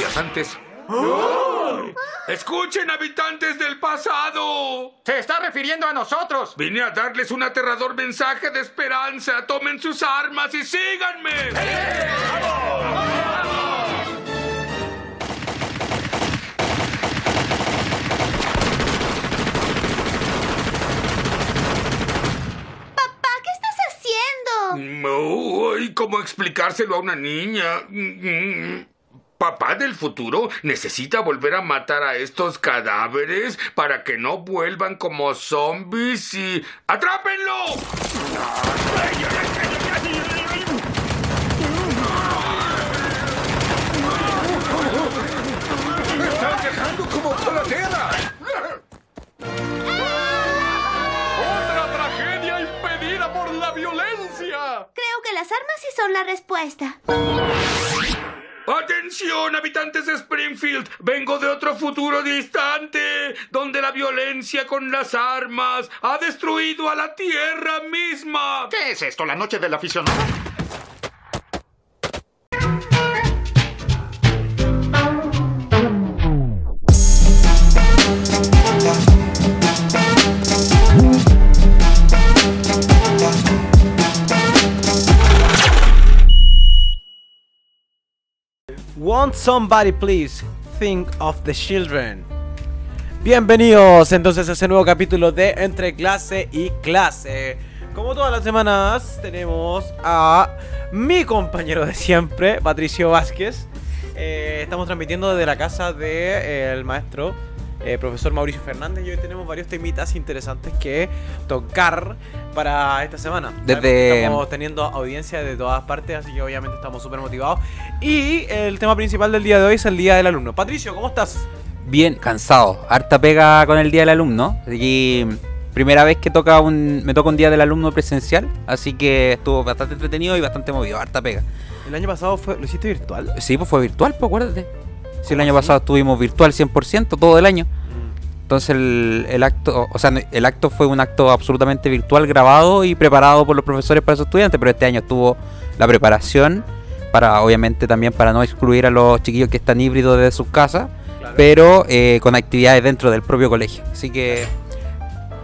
días antes. ¡Escuchen, habitantes del pasado! Se está refiriendo a nosotros. Vine a darles un aterrador mensaje de esperanza. Tomen sus armas y síganme. Papá, ¿qué estás haciendo? Uy, ¿cómo explicárselo a una niña? Papá del futuro necesita volver a matar a estos cadáveres para que no vuelvan como zombies y... ¡Atrápenlo! ¡Me están dejando como coladera! ¡Otra tragedia impedida por la violencia! Creo que las armas sí son la respuesta. ¡Atención, habitantes de Springfield! Vengo de otro futuro distante, donde la violencia con las armas ha destruido a la Tierra misma. ¿Qué es esto, la noche del aficionado? Won't somebody please think of the children? Bienvenidos entonces a ese nuevo capítulo de Entre clase y clase. Como todas las semanas tenemos a mi compañero de siempre, Patricio Vázquez. Eh, estamos transmitiendo desde la casa del de, eh, maestro eh, profesor Mauricio Fernández y hoy tenemos varios temitas interesantes que tocar para esta semana. Desde... Estamos teniendo audiencia de todas partes, así que obviamente estamos súper motivados. Y el tema principal del día de hoy es el Día del Alumno. Patricio, ¿cómo estás? Bien, cansado. Harta pega con el Día del Alumno. Y primera vez que toca un, me toca un Día del Alumno presencial, así que estuvo bastante entretenido y bastante movido. Harta pega. ¿El año pasado fue, lo hiciste virtual? Sí, pues fue virtual, pues acuérdate. Si el año así? pasado estuvimos virtual 100% todo el año. Entonces el, el, acto, o sea, el acto fue un acto absolutamente virtual, grabado y preparado por los profesores para sus estudiantes, pero este año estuvo la preparación para, obviamente también para no excluir a los chiquillos que están híbridos desde sus casas, claro. pero eh, con actividades dentro del propio colegio. Así que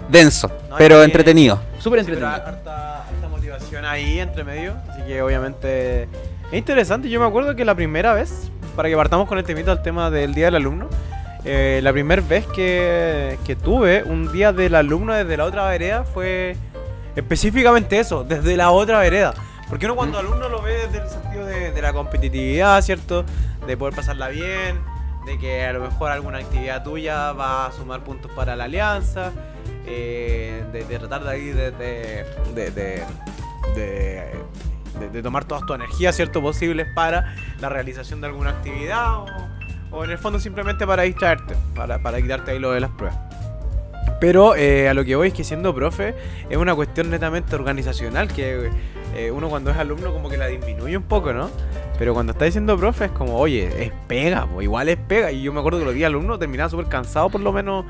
denso, no, pero entretenido. Súper entretenido. Harta, harta motivación ahí entre medio, así que obviamente es interesante. Yo me acuerdo que la primera vez, para que partamos con el temito al tema del Día del Alumno, eh, la primera vez que, que, tuve un día del alumno desde la otra vereda fue específicamente eso, desde la otra vereda. Porque uno cuando alumno lo ve desde el sentido de, de, la competitividad, ¿cierto? De poder pasarla bien, de que a lo mejor alguna actividad tuya va a sumar puntos para la alianza, eh, de, de, tratar de ahí de, de, tomar toda tu energía, ¿cierto? Posibles para la realización de alguna actividad o o en el fondo simplemente para distraerte, para, para quitarte ahí lo de las pruebas. Pero eh, a lo que voy es que siendo profe es una cuestión netamente organizacional que eh, uno cuando es alumno como que la disminuye un poco, ¿no? Pero cuando está diciendo profe es como, oye, es pega, pues igual es pega. Y yo me acuerdo que los días alumnos terminaba súper cansado por lo menos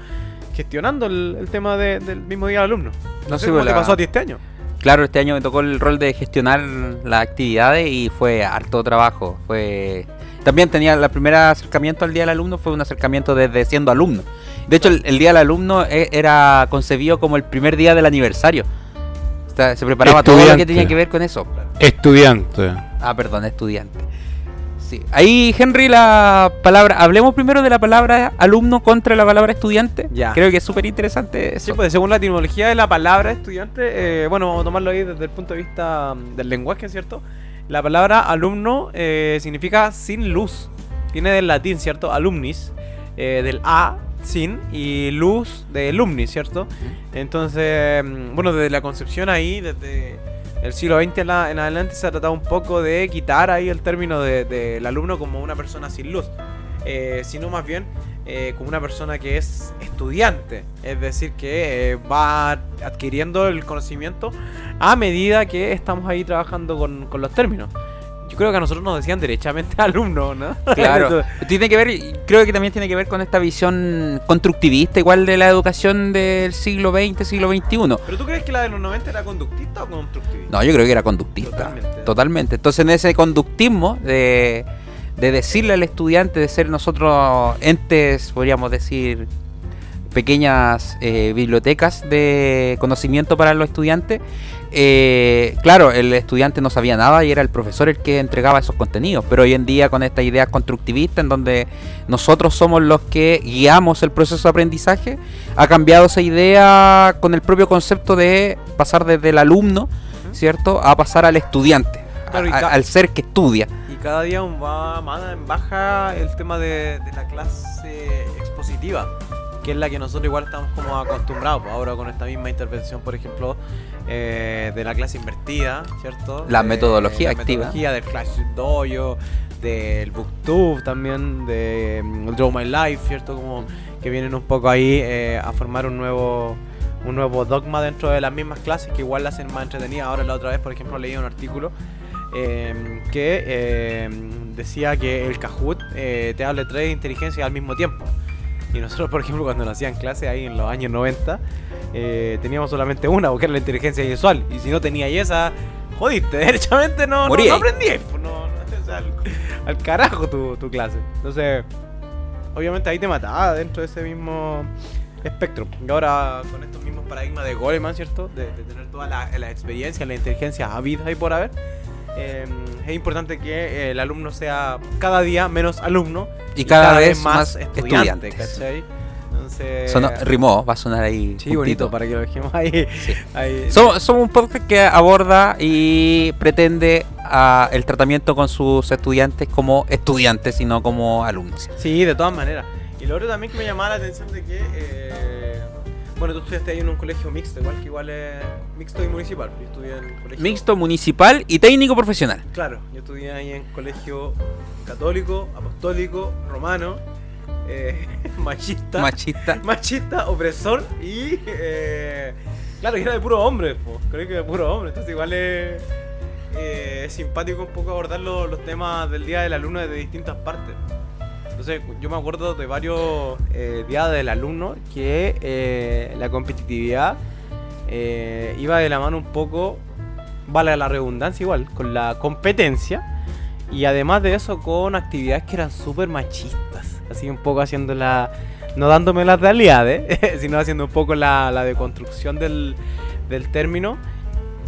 gestionando el, el tema de, del mismo día del alumno. No, no sé cómo la... te pasó a ti este año. Claro, este año me tocó el rol de gestionar las actividades y fue harto trabajo. Fue también tenía el primer acercamiento al Día del Alumno, fue un acercamiento desde siendo alumno. De hecho, el, el Día del Alumno e, era concebido como el primer día del aniversario. O sea, se preparaba estudiante. todo lo que tenía que ver con eso. Estudiante. Ah, perdón, estudiante. Sí. Ahí, Henry, la palabra. Hablemos primero de la palabra alumno contra la palabra estudiante. Ya. Creo que es súper interesante. Sí, pues según la etimología de la palabra estudiante, eh, bueno, vamos a tomarlo ahí desde el punto de vista del lenguaje, ¿cierto? La palabra alumno eh, significa sin luz. Viene del latín, ¿cierto? Alumnis. Eh, del A, sin, y luz de lumni, ¿cierto? Entonces, bueno, desde la concepción ahí, desde el siglo XX en, la, en adelante, se ha tratado un poco de quitar ahí el término del de, de alumno como una persona sin luz. Eh, sino más bien eh, como una persona que es estudiante, es decir, que eh, va adquiriendo el conocimiento a medida que estamos ahí trabajando con, con, los términos. Yo creo que a nosotros nos decían derechamente alumno, ¿no? Claro. tiene que ver, creo que también tiene que ver con esta visión constructivista, igual de la educación del siglo XX, siglo XXI. ¿Pero tú crees que la de los 90 era conductista o constructivista? No, yo creo que era conductista. Totalmente. Totalmente. Entonces, en ese conductismo de de decirle al estudiante, de ser nosotros entes, podríamos decir, pequeñas eh, bibliotecas de conocimiento para los estudiantes. Eh, claro, el estudiante no sabía nada y era el profesor el que entregaba esos contenidos, pero hoy en día con esta idea constructivista en donde nosotros somos los que guiamos el proceso de aprendizaje, ha cambiado esa idea con el propio concepto de pasar desde el alumno, ¿cierto?, a pasar al estudiante, Claro, a- al ser que estudia. Y cada día va más en baja el tema de, de la clase expositiva, que es la que nosotros igual estamos como acostumbrados. pues, ahora con esta misma intervención, por ejemplo, eh, de la clase invertida, ¿cierto? La De- metodología la activa. metodología del Clash Dojo, del Booktube también, de mm, Draw My Life, ¿cierto? Como que vienen un poco ahí eh, a formar un nuevo un nuevo dogma dentro de las mismas clases que igual la hacen más entretenida. Ahora la otra vez, por ejemplo, leí un artículo eh, que eh, decía que el Kahoot eh, te habla de tres inteligencias al mismo tiempo. Y nosotros, por ejemplo, cuando nos hacían clase ahí en los años 90, eh, teníamos solamente una, porque era la inteligencia visual. Y si no tenías esa, jodiste, derechamente no, Morí no ahí. aprendías, no, no, o sea, al, al carajo tu, tu clase. Entonces, obviamente ahí te mataba dentro de ese mismo espectro. Y ahora con estos mismos paradigmas de Goleman, ¿cierto? De, de tener todas las las experiencias, las inteligencias habidas y por haber. Eh, es importante que eh, el alumno sea cada día menos alumno Y cada vez más estudiantes. ¿cachai? Entonces, Sonó- rimó, va a sonar ahí. sí, puntito. bonito, para que lo dejemos ahí. Sí. ahí. Somos, somos un podcast que aborda y pretende ah, el tratamiento con sus estudiantes como estudiantes y no como alumnos. Sí, de todas maneras. Y lo otro también que me llamaba la atención de que, eh, bueno, tú estudiaste ahí en un colegio mixto, igual que igual es mixto y municipal. Yo estudié en colegio... Mixto municipal y técnico profesional. Claro, yo estudié ahí en colegio católico, apostólico, romano, eh, machista, Machista. machista, opresor y, eh, claro, que era de puro hombre, po, colegio de puro hombre, entonces igual es eh, simpático un poco abordar los, los temas del Día del Alumno desde distintas partes. Yo me acuerdo de varios eh, días del alumno que eh, la competitividad eh, iba de la mano un poco, vale la redundancia igual, con la competencia y además de eso con actividades que eran súper machistas, así un poco haciendo la, no dándome las realidades, sino haciendo un poco la, deconstrucción del, del término.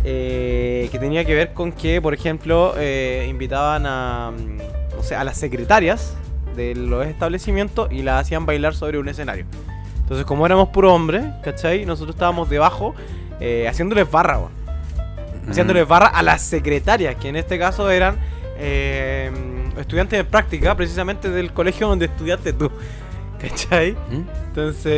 que tenía que ver con que, por ejemplo, invitaban a, mm, o sea, a las secretarias de los establecimientos y las hacían bailar sobre un escenario. Entonces, como éramos puro hombres, ¿cachai? Nosotros estábamos debajo eh, haciéndoles barra, weón. Haciéndoles barra a las secretarias, que en este caso eran eh, estudiantes de práctica, precisamente del colegio donde estudiaste tú. ¿Cachai? ¿Mm? Entonces,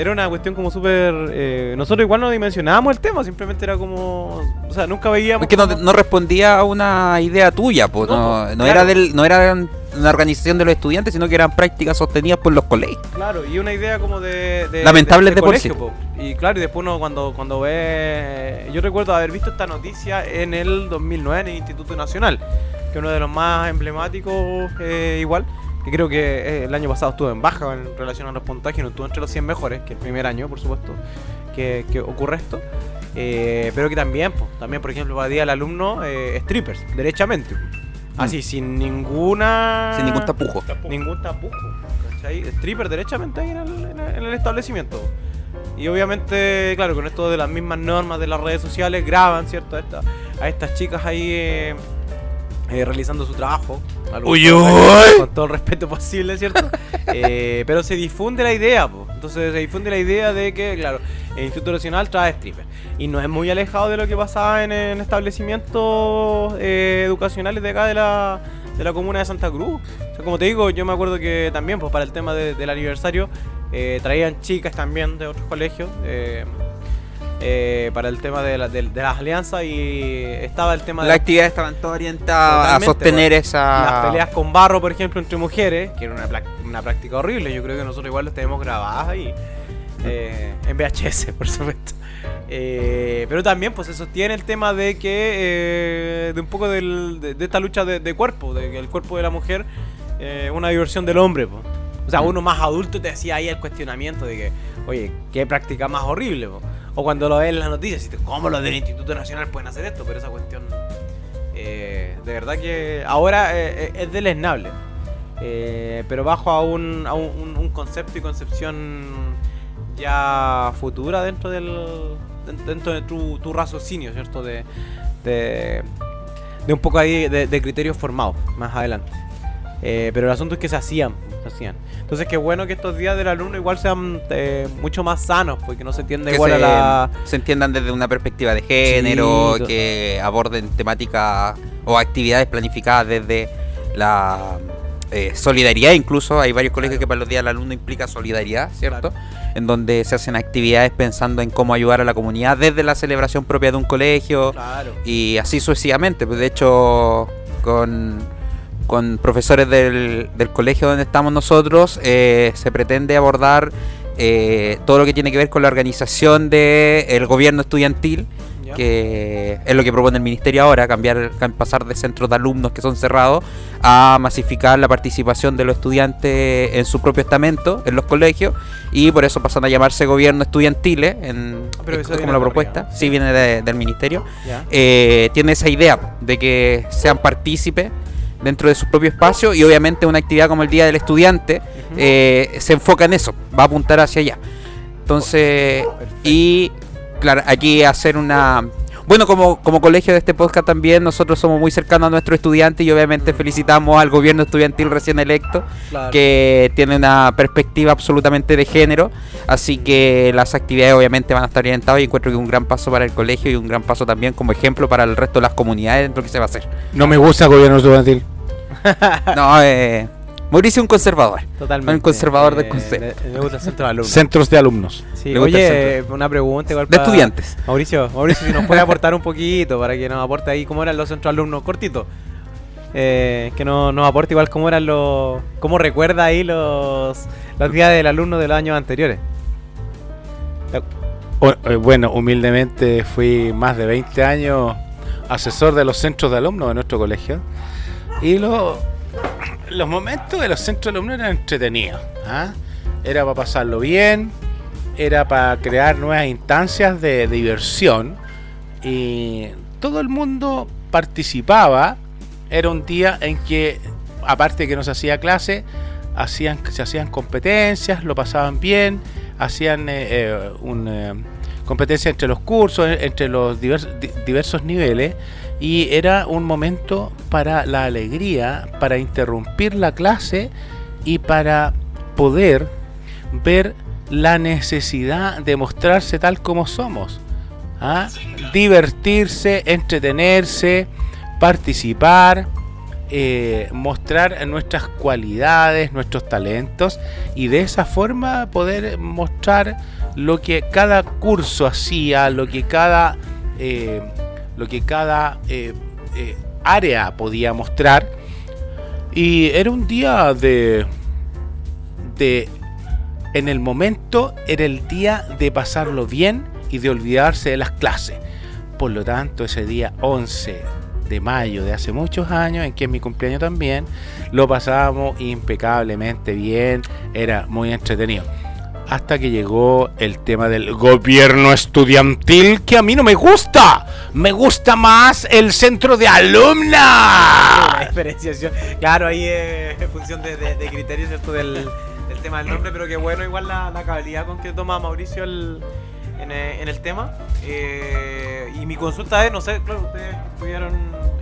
era una cuestión como súper. eh, nosotros igual no dimensionábamos el tema, simplemente era como. O sea, nunca veíamos. Es que no, respondía a una idea tuya, pues, No, no, no claro. era del, no era una organización de los estudiantes, sino que eran prácticas sostenidas por los colegios. Claro, y una idea como de. de Lamentables de por colegio, sí. po. Y claro, y después uno cuando, cuando ve. Yo recuerdo haber visto esta noticia en el 2009 en el Instituto Nacional, que es uno de los más emblemáticos, eh, igual. Que creo que eh, el año pasado estuvo en baja en relación a los puntajes, no estuvo entre los 100 mejores, que el primer año, por supuesto, que, que ocurre esto. Eh, pero que también, pues, también, por ejemplo, día del alumno, eh, strippers, derechamente. Así, sin ninguna. Mm. Sin ningún tapujo. Ningún tapujo. ¿cachai? Stripper derechamente ahí en el, en el- en el establecimiento. Y obviamente, claro, con esto de las mismas normas de las redes sociales, graban, ¿cierto? A, esta- a estas chicas ahí eh, eh, realizando su trabajo. Uy, con, todo el- uy. con todo el respeto posible, ¿cierto? Eh, pero se difunde la idea, po. Entonces se difunde la idea de que, claro, el Instituto Nacional trae stripper. Y no es muy alejado de lo que pasaba en, en establecimientos eh, educacionales de acá de la, de la comuna de Santa Cruz. O sea, como te digo, yo me acuerdo que también, pues para el tema de- del aniversario, eh, traían chicas también de otros colegios. eh, para el tema de, la- de- de las alianzas y estaba el tema de Las la- actividades estaban todas orientadas a sostener las esa. peleas con barro, por ejemplo, entre mujeres, que era una, una práctica horrible. Yo creo que nosotros igual las tenemos grabadas ahí. Eh, en VHS, por supuesto. Eh, pero también pues se sostiene el tema de que eh, de un poco del- de, de esta lucha de, de cuerpo, de que el cuerpo de la mujer una diversión del hombre. O sea, Mm. uno más adulto te hacía ahí el cuestionamiento de que, oye, ¿qué práctica más horrible? po? O cuando lo ves en las noticias, ¿cómo los del Instituto Nacional pueden hacer esto? Pero esa cuestión, de verdad que ahora es deleznable. pero bajo a, un, a un, un- un concepto y concepción ya futura dentro del den- dentro de tu, tu raciocinio, ¿cierto? De, de, de un poco ahí de, de criterios formados más adelante. Eh, pero el asunto es que se hacían, se hacían. Entonces qué bueno que estos días del alumno igual sean eh, mucho más sanos, porque no se entiende que igual se, a la... se entiendan desde una perspectiva de género, que aborden temáticas o actividades planificadas desde la eh, solidaridad incluso. Hay varios colegios que para los días del alumno implica solidaridad, ¿cierto? En donde se hacen actividades pensando en cómo ayudar a la comunidad desde la celebración propia de un colegio Claro. y así sucesivamente. Pues de hecho, con, con profesores del, del colegio donde estamos nosotros, eh, se pretende abordar eh, todo lo que tiene que ver con la organización del gobierno estudiantil, ¿Ya? que es lo que propone el ministerio ahora, cambiar, cam- pasar de centros de alumnos que son cerrados a masificar la participación de los estudiantes en su propio estamento, en los colegios, y por eso pasan a llamarse gobierno estudiantiles, en, Pero es como la propuesta, arriba. sí viene de- del ministerio eh, tiene esa idea de que sean partícipes dentro de su propio espacio y obviamente una actividad como el Día del Estudiante eh, se enfoca en eso, va a apuntar hacia allá. Entonces, y claro, aquí hacer una... Bueno, como, como colegio de este podcast también, nosotros somos muy cercanos a nuestros estudiantes y obviamente felicitamos al gobierno estudiantil recién electo Claro. que tiene una perspectiva absolutamente de género, así que las actividades obviamente van a estar orientadas y encuentro que es un gran paso para el colegio y un gran paso también como ejemplo para el resto de las comunidades dentro que se va a hacer. No me gusta el gobierno estudiantil. No, eh, Mauricio es un conservador. Totalmente. Un conservador del Eh, concepto. Me gusta el centro de alumnos. Centros de alumnos. Sí, gusta oye, una pregunta igual De para- estudiantes. Mauricio, Mauricio, si nos puede aportar un poquito para que nos aporte ahí cómo eran los centros de alumnos, cortito. Eh, que no- nos aporte igual cómo eran los. cómo recuerda ahí los, los días del alumno de los años anteriores. Eh, bueno, humildemente fui más de 20 años asesor de los centros de alumnos de nuestro colegio. Y lo- los momentos de los centros de alumnos eran entretenidos. ¿ah? Era para pasarlo bien, era para crear nuevas instancias de diversión. Y todo el mundo participaba. Era un día en que, aparte de que no se hacía clase, se hacían competencias, lo pasaban bien, hacían eh, eh, un, eh, competencia entre los cursos, entre los divers- di- diversos niveles, y era un momento para la alegría, para interrumpir la clase y para poder ver la necesidad de mostrarse tal como somos. ¿ah? Divertirse, entretenerse, participar, eh, mostrar nuestras cualidades, nuestros talentos y de esa forma poder mostrar lo que cada curso hacía, lo que cada, eh, lo que cada eh, eh, área podía mostrar. Y era un día de, de, en el momento, era el día de pasarlo bien y de olvidarse de las clases. Por lo tanto, ese día 11 de mayo de hace muchos años, en que es mi cumpleaños también, lo pasábamos impecablemente bien, era muy entretenido. Hasta que llegó el tema del gobierno estudiantil, que a mí no me gusta. Me gusta más el centro de diferenciación. Claro, ahí eh, en función de, criterios, ¿cierto? Del, tema del nombre, pero que bueno, igual la, la cabalidad con que toma Mauricio el, en, eh, el tema. Eh, y mi consulta es, no sé, claro, ustedes estudiaron,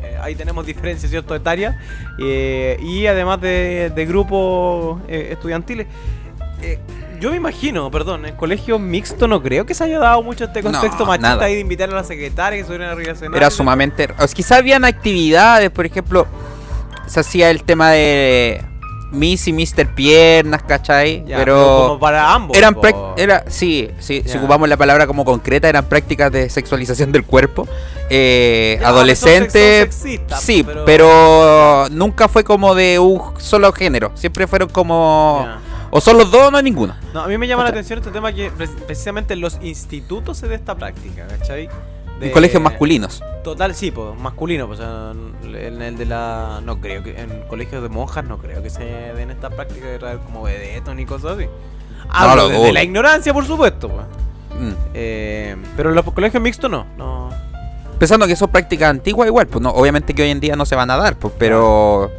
eh, ahí tenemos diferencias, ¿cierto? Etarias. eh, y además de, grupos eh, estudiantiles. Eh, yo me imagino, perdón, en colegio mixto no creo que se haya dado mucho este No, contexto machista nada. ahí de invitar a la secretaria que subieran arriba. Era sumamente... o sea, quizá habían actividades, por ejemplo, se hacía el tema de Miss y Mr. Piernas, ¿cachai? Ya, pero... como para ambos. Eran era, sí, sí, si ocupamos la palabra como concreta, eran prácticas de sexualización del cuerpo. Eh, Ya, sexistas, Sí, pero- pero... nunca fue como de un solo género. Siempre fueron como. Ya. O son los dos o no hay ninguno. No, a mí me llama la atención este tema que pre- precisamente en los institutos se da esta práctica, ¿cachai? De- En colegios masculinos. Total, sí, pues, masculino, pues, en el de la... No creo que... En colegios de monjas no creo que se den estas prácticas de traer como vedetos ni cosas así. Hablo lo desde dudo. la ignorancia, por supuesto, pues. Mm. Eh, pero en los colegios mixtos no, no... Pensando que son prácticas antiguas igual, pues no, obviamente que hoy en día no se van a dar, pues, pero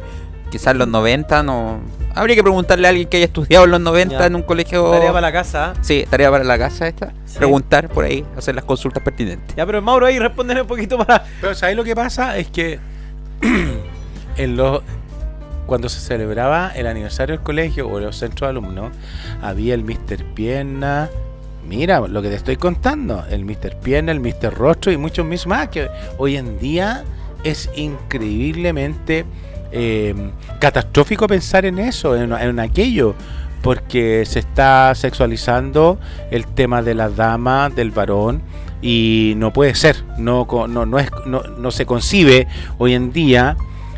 quizás los 90, no. Habría que preguntarle a alguien que haya estudiado en los 90 Ya. en un colegio. Tarea para la casa. Sí, tarea para la casa esta. Sí. Preguntar por ahí, hacer las consultas pertinentes. Ya, pero Mauro ahí respóndeme un poquito para. Pero ¿sabes lo que pasa? Es que en los cuando se celebraba el aniversario del colegio o los centros de alumnos, había el Mr. Pierna. Mira lo que te estoy contando, el Mr. Pierna, el Mr. Rostro y muchos Miss más, que hoy en día es increíblemente eh, catastrófico pensar en eso, en, aquello, porque se está sexualizando el tema de la dama, del varón, y no puede ser, no, no, no, es, no, no se concibe hoy en día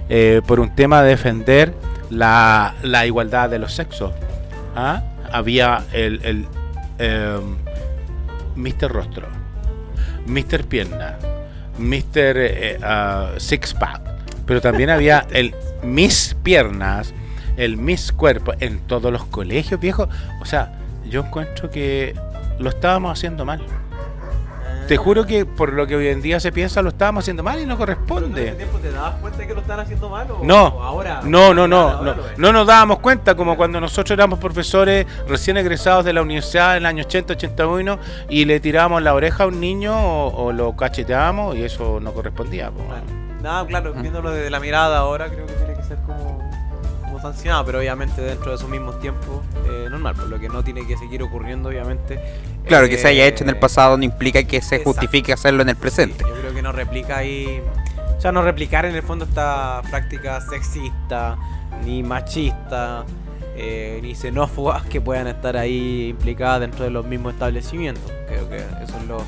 eh, por un tema de defender la, la igualdad de los sexos. ¿Ah? Había el, el em, Mr. Rostro, Mr. Pierna, Mr. eh, ah, Six Pack, pero también había el Miss Piernas, el Miss Cuerpo en todos los colegios, viejo. O sea, yo encuentro que lo estábamos haciendo mal. Te juro que por lo que hoy en día se piensa lo estábamos haciendo mal y no corresponde. tiempo te dabas cuenta de que lo están haciendo mal o No, o ahora? no, no, no, Ahora no, no nos dábamos cuenta como cuando nosotros éramos profesores recién egresados de la universidad en el año 80, 81 y le tirábamos la oreja a un niño o, o lo cacheteábamos y eso no correspondía. Claro. No, claro, viéndolo desde la mirada ahora, creo que tiene que ser como, como sancionado, pero obviamente dentro de esos mismos tiempos, eh, normal, por lo que no tiene que seguir ocurriendo, obviamente. Claro, que se haya eh, hecho en el pasado no implica que se exacto. justifique hacerlo en el sí, presente. yo creo que no replica ahí. O sea, no replicar en el fondo esta práctica sexista, ni machista, eh, ni xenófobas que puedan estar ahí implicadas dentro de los mismos establecimientos. Creo que eso es, lo,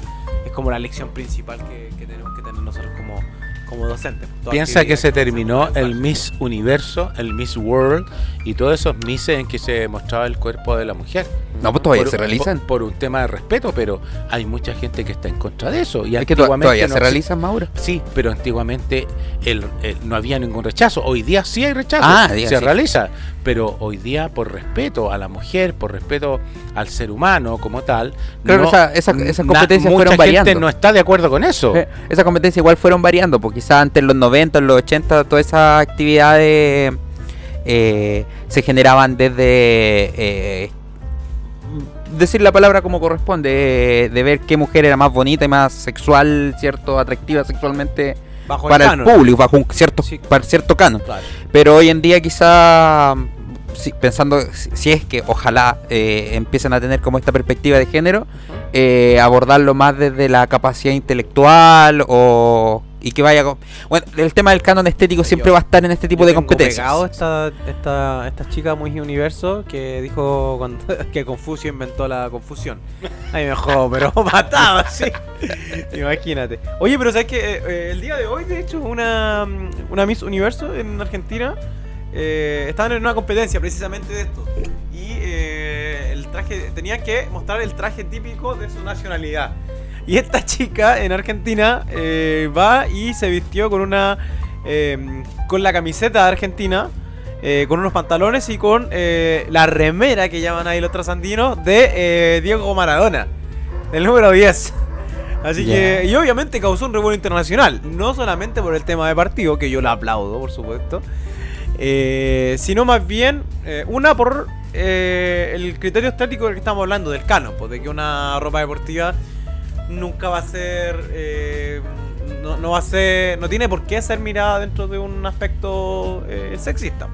es como la lección principal que, que tenemos que tener nosotros como, como docentes. Toda Piensa que se terminó el. Miss Universo, el Miss World y todos esos misses en que se mostraba el cuerpo de la mujer. No, pues todavía Por- se realizan. Por, por un tema de respeto, pero hay mucha gente que está en contra de eso. Y Es que todavía no se realizan, Mauro. Sí, pero antiguamente el- el- no había ningún rechazo. Hoy día sí hay rechazo. Ah, se sí. realiza. Pero hoy día, por respeto a la mujer, por respeto al ser humano como tal, Claro, esa- esa- esas na- competencias mucha fueron gente variando. no está de acuerdo con eso. Eh, Esas competencias igual fueron variando, porque quizás antes en los 90, en los 80, todas esas actividades eh, se generaban desde eh, decir la palabra como corresponde, eh, de ver qué mujer era más bonita y más sexual, cierto, atractiva sexualmente Bajo para el público, bajo un cierto, Sí. para cierto canon. Claro. Pero hoy en día quizá, si- pensando si, es que ojalá eh, empiecen a tener como esta perspectiva de género, eh, abordarlo más desde la capacidad intelectual o y que vaya con... Bueno, el tema del canon estético siempre va a estar en este tipo Yo de tengo competencias. pegado esta, esta, esta chica muy universo que dijo cuando- que Confucio inventó la confusión. Ahí me pero matado, sí. Imagínate. Oye, pero sabes que el día de hoy, de hecho, una, una Miss Universo en Argentina eh, estaban en una competencia precisamente de esto. Y eh, el traje, tenían que mostrar el traje típico de su nacionalidad. Y esta chica en Argentina eh, va y se vistió con una. eh, con la camiseta de Argentina, eh, con unos pantalones y con eh, la remera que llaman ahí los trasandinos de Diego Maradona, del número 10. Así que, y obviamente causó un revuelo internacional, no solamente por el tema de partido, que yo la aplaudo, por supuesto, eh, sino más bien, una por eh, el criterio estético del que estamos hablando, del canon, pues, de que una ropa deportiva nunca va a ser, eh, no, no va a ser, no tiene por qué ser mirada dentro de un aspecto eh, sexista.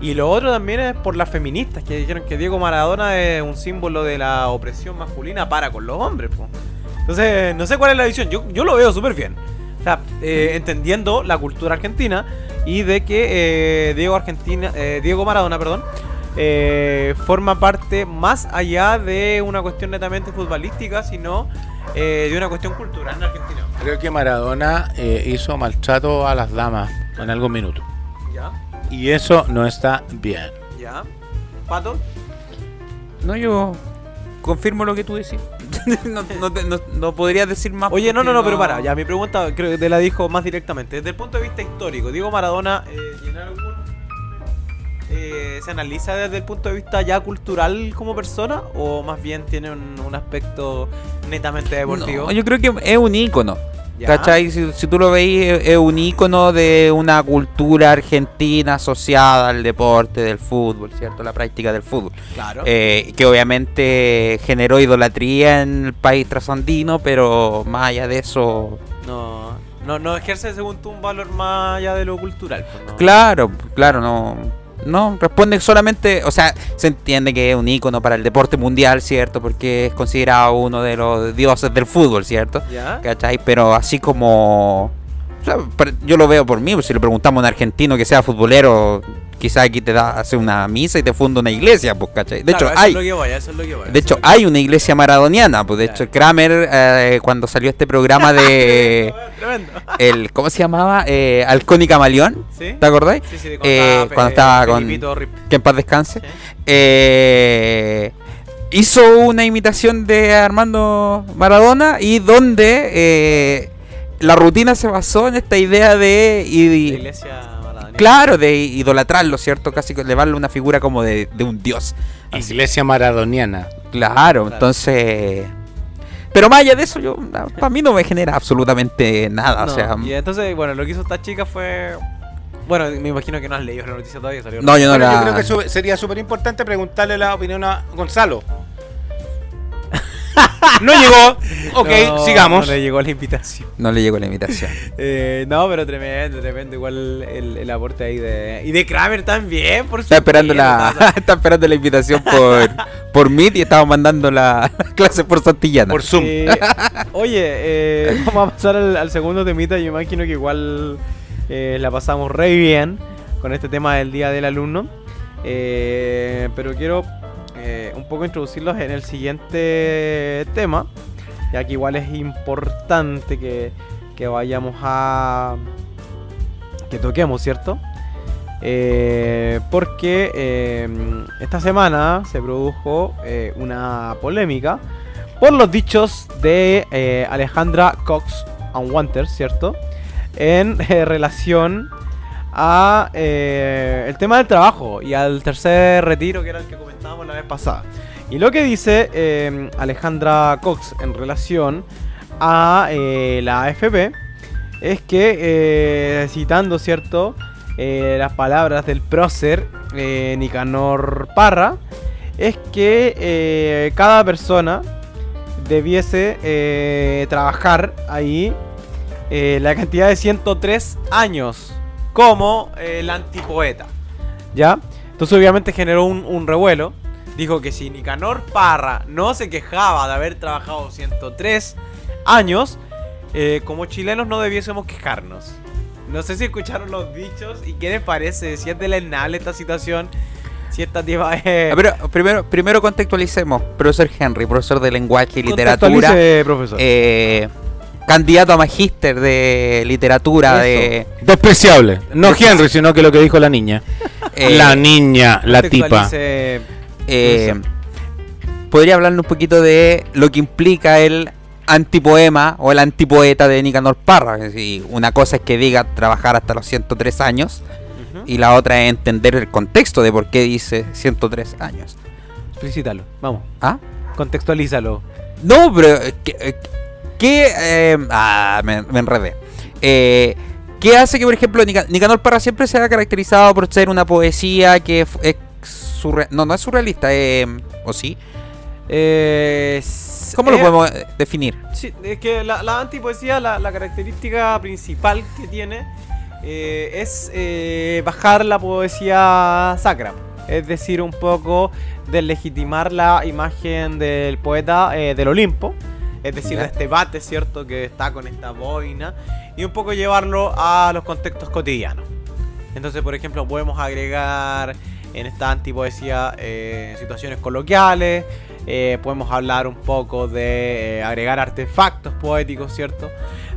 Y lo otro también es por las feministas que dijeron que Diego Maradona es un símbolo de la opresión masculina para con los hombres. po. Entonces, no sé cuál es la visión. Yo, yo lo veo súper bien. O sea, eh, entendiendo la cultura argentina y de que Diego Argentina, Diego Maradona, perdón, forma parte más allá de una cuestión netamente futbolística, sino eh, de una cuestión cultural en Argentina. Creo que Maradona eh, hizo maltrato a las damas en algún minuto. ¿Ya? Y eso no está bien. ¿Ya? ¿Pato? No, yo confirmo lo que tú decís. no, no no- no podrías decir más. Oye, no, no, no, pero para, ya mi pregunta creo que te la dijo más directamente. Desde el punto de vista histórico, Diego Maradona, eh, ¿en algún, eh, ¿se analiza desde el punto de vista ya cultural como persona? ¿O más bien tiene un, un aspecto netamente deportivo? No, yo creo que es un ícono. Ya. ¿Cachai? Si, si tú lo veis, es, un ícono de una cultura argentina asociada al deporte del fútbol, ¿cierto? La práctica del fútbol. Claro. Eh, que obviamente generó idolatría en el país trasandino, pero más allá de eso, No, no, no ejerce según tú un valor más allá de lo cultural. pues, no. claro, claro, no, no responde solamente, o sea, se entiende que es un ícono para el deporte mundial, ¿cierto? Porque es considerado uno de los dioses del fútbol, ¿cierto? ¿Ya? ¿Cachai? Pero así como... o sea, per- yo lo veo por mí, pues, si le preguntamos a un argentino que sea futbolero, quizás aquí te da hace una misa y te funda una iglesia, pues, ¿cachai? De Claro, hecho, hay... Es voy, es voy, De hecho, hay una iglesia maradoniana. Pues de Claro. hecho, Kramer, eh, cuando salió este programa de. el ¿Cómo se llamaba? Eh, Halcón y Camaleón. ¿Sí? ¿Te acordáis? Sí, sí, de Eh, cuando estaba con-. Que en paz descanse. Eh, hizo una imitación de Armando Maradona y donde eh, la rutina se basó en esta idea de. y- La iglesia maradoniana. claro, de idolatrarlo, ¿cierto? Casi elevarle una figura como de, de un dios. Así. Iglesia maradoniana. Claro, entonces. Pero más allá de eso, yo para mí no me genera absolutamente nada. No, O sea, y entonces, bueno, lo que hizo esta chica fue. Bueno, me imagino que no has leído la noticia todavía. Salió no, yo no la. yo creo que su- sería súper importante preguntarle la opinión a Gonzalo. No llegó. Ok, No, sigamos. No le llegó la invitación. No le llegó la invitación. Eh, no, pero tremendo, tremendo. Igual el, el aporte ahí de. Y de Kramer también, por Está esperando la, supuesto. está esperando la invitación por, por Meet y estaba mandando la, la clase por Santillana. Por Zoom. Eh, oye, eh, vamos a pasar al, al segundo temita. Yo imagino que igual eh, la pasamos re bien con este tema del Día del Alumno. Eh, pero quiero eh, un poco introducirlos en el siguiente tema, ya que igual es importante que, que vayamos a... que toquemos, ¿cierto? Eh, porque eh, esta semana se produjo una polémica por los dichos de Alejandra Cox Unwanted, ¿cierto? En relación a eh, el tema del trabajo y al tercer retiro que era el que comentábamos la vez pasada. Y lo que dice eh, Alejandra Cox en relación a eh, la AFP es que, citando, ¿cierto? Las palabras del prócer Nicanor Parra, es que cada persona debiese trabajar ahí la cantidad de 103 años como el antipoeta. ¿Ya? Entonces obviamente generó un, un revuelo. Dijo que si Nicanor Parra no se quejaba de haber trabajado 103 años, eh, como chilenos no debiésemos quejarnos. No sé si escucharon los dichos y qué les parece, si es deleznable esta situación, si esta tipa es... Ah, Pero primero, primero contextualicemos. Profesor Henry, profesor de lenguaje y literatura. Profesor. eh, candidato a magíster de literatura de... Despreciable. No Henry, sino que lo que dijo la niña. eh, la niña, la tipa. Eh, podría hablarnos un poquito de lo que implica el antipoema o el antipoeta de Nicanor Parra. Decir, una cosa es que diga trabajar hasta los 103 años y la otra es entender el contexto de por qué dice 103 años. Explicítalo, vamos. ¿Ah? Contextualízalo. No, pero eh, ¿qué, eh, ah, me, me enredé. Eh, ¿Qué hace que, por ejemplo, Nica- Nicanor Parra siempre se ha caracterizado por ser una poesía que f- es surre- no, no es surrealista, eh, ¿o sí? Eh, ¿Cómo lo podemos definir? Sí, es que la, la antipoesía, la, la característica principal que tiene eh, es eh, bajar la poesía sacra. Es decir, un poco deslegitimar la imagen del poeta eh, del Olimpo. Es decir, de este bate, ¿cierto? Que está con esta boina. Y un poco llevarlo a los contextos cotidianos. Entonces, por ejemplo, podemos agregar en esta antipoesía eh, situaciones coloquiales. eh, podemos hablar un poco de eh, agregar artefactos poéticos, ¿cierto?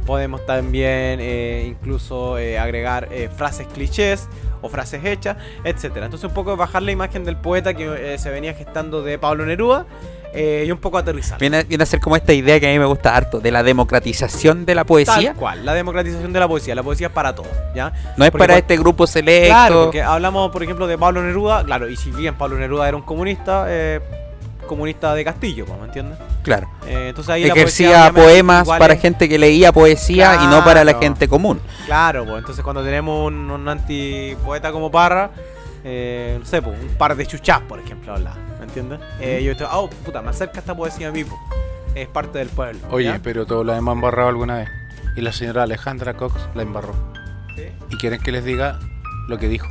Podemos también incluso agregar frases clichés o frases hechas, etcétera. Entonces un poco bajar la imagen del poeta que se venía gestando de Pablo Neruda eh, y un poco aterrizar. Viene, viene a ser como esta idea que a mí me gusta harto, de la democratización de la poesía. Tal cual, la democratización de la poesía. La poesía es para todos, ¿ya? No es Porque para este grupo selecto. Claro, porque hablamos, por ejemplo, de Pablo Neruda. Claro, y si bien Pablo Neruda era un comunista, eh, comunista de Castillo, ¿me entiendes? Claro. Eh, entonces ahí la poesía, Ejercía obviamente, poemas para es- gente que leía poesía y no para la gente común. Claro, pues entonces cuando tenemos un, un antipoeta como Parra, eh, no sé, pues, un par de chuchás, por ejemplo, habla, ¿me entiendes? Eh, yo estoy, oh, puta, me acerca esta poesía a mí. Es parte del pueblo. Oye, ¿ya? pero todos la hemos embarrado alguna vez. Y la señora Alejandra Cox la embarró. Sí. ¿Y quieren que les diga lo que dijo?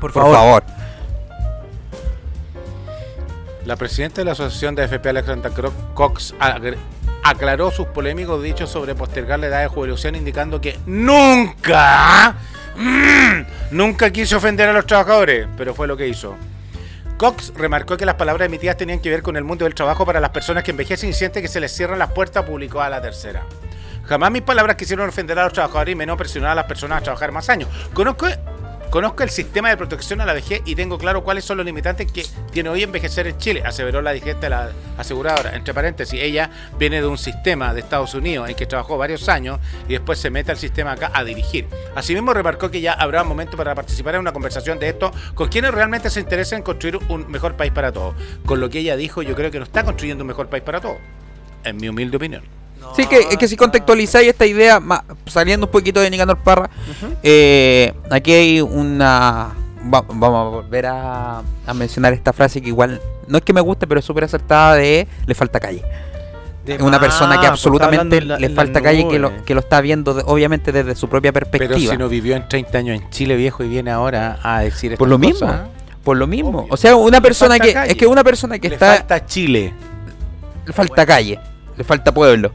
Por Por favor. favor. La presidenta de la Asociación de FP, Alexandra Cox, aclaró sus polémicos dichos sobre postergar la edad de jubilación, indicando que nunca, mm, nunca quiso ofender a los trabajadores, pero fue lo que hizo. Cox remarcó que las palabras emitidas tenían que ver con el mundo del trabajo para las personas que envejecen y sienten que se les cierran las puertas, publicó a la tercera. Jamás mis palabras quisieron ofender a los trabajadores y menos presionar a las personas a trabajar más años. Conozco, conozco el sistema de protección a la vejez y tengo claro cuáles son los limitantes que tiene hoy envejecer en Chile, aseveró la dirigente la aseguradora. Entre paréntesis, ella viene de un sistema de Estados Unidos en que trabajó varios años y después se mete al sistema acá a dirigir. Asimismo, remarcó que ya habrá un momento para participar en una conversación de esto con quienes realmente se interesan en construir un mejor país para todos. Con lo que ella dijo, yo creo que no está construyendo un mejor país para todos, en mi humilde opinión. Sí, que, es que si contextualizáis esta idea, saliendo un poquito de Nicanor Parra, eh, aquí hay una... va- vamos a volver a, a mencionar esta frase que igual no es que me guste, pero es súper acertada de le falta calle. Es una persona que pues, absolutamente le falta calle que lo, que lo está viendo de- obviamente desde su propia perspectiva. Pero si no vivió en 30 años en Chile viejo y viene ahora a decir Por estas lo mismo. Por lo mismo. Obvio. O sea, una Le persona que calle. es que una persona que le está falta Chile. le falta calle, le falta pueblo,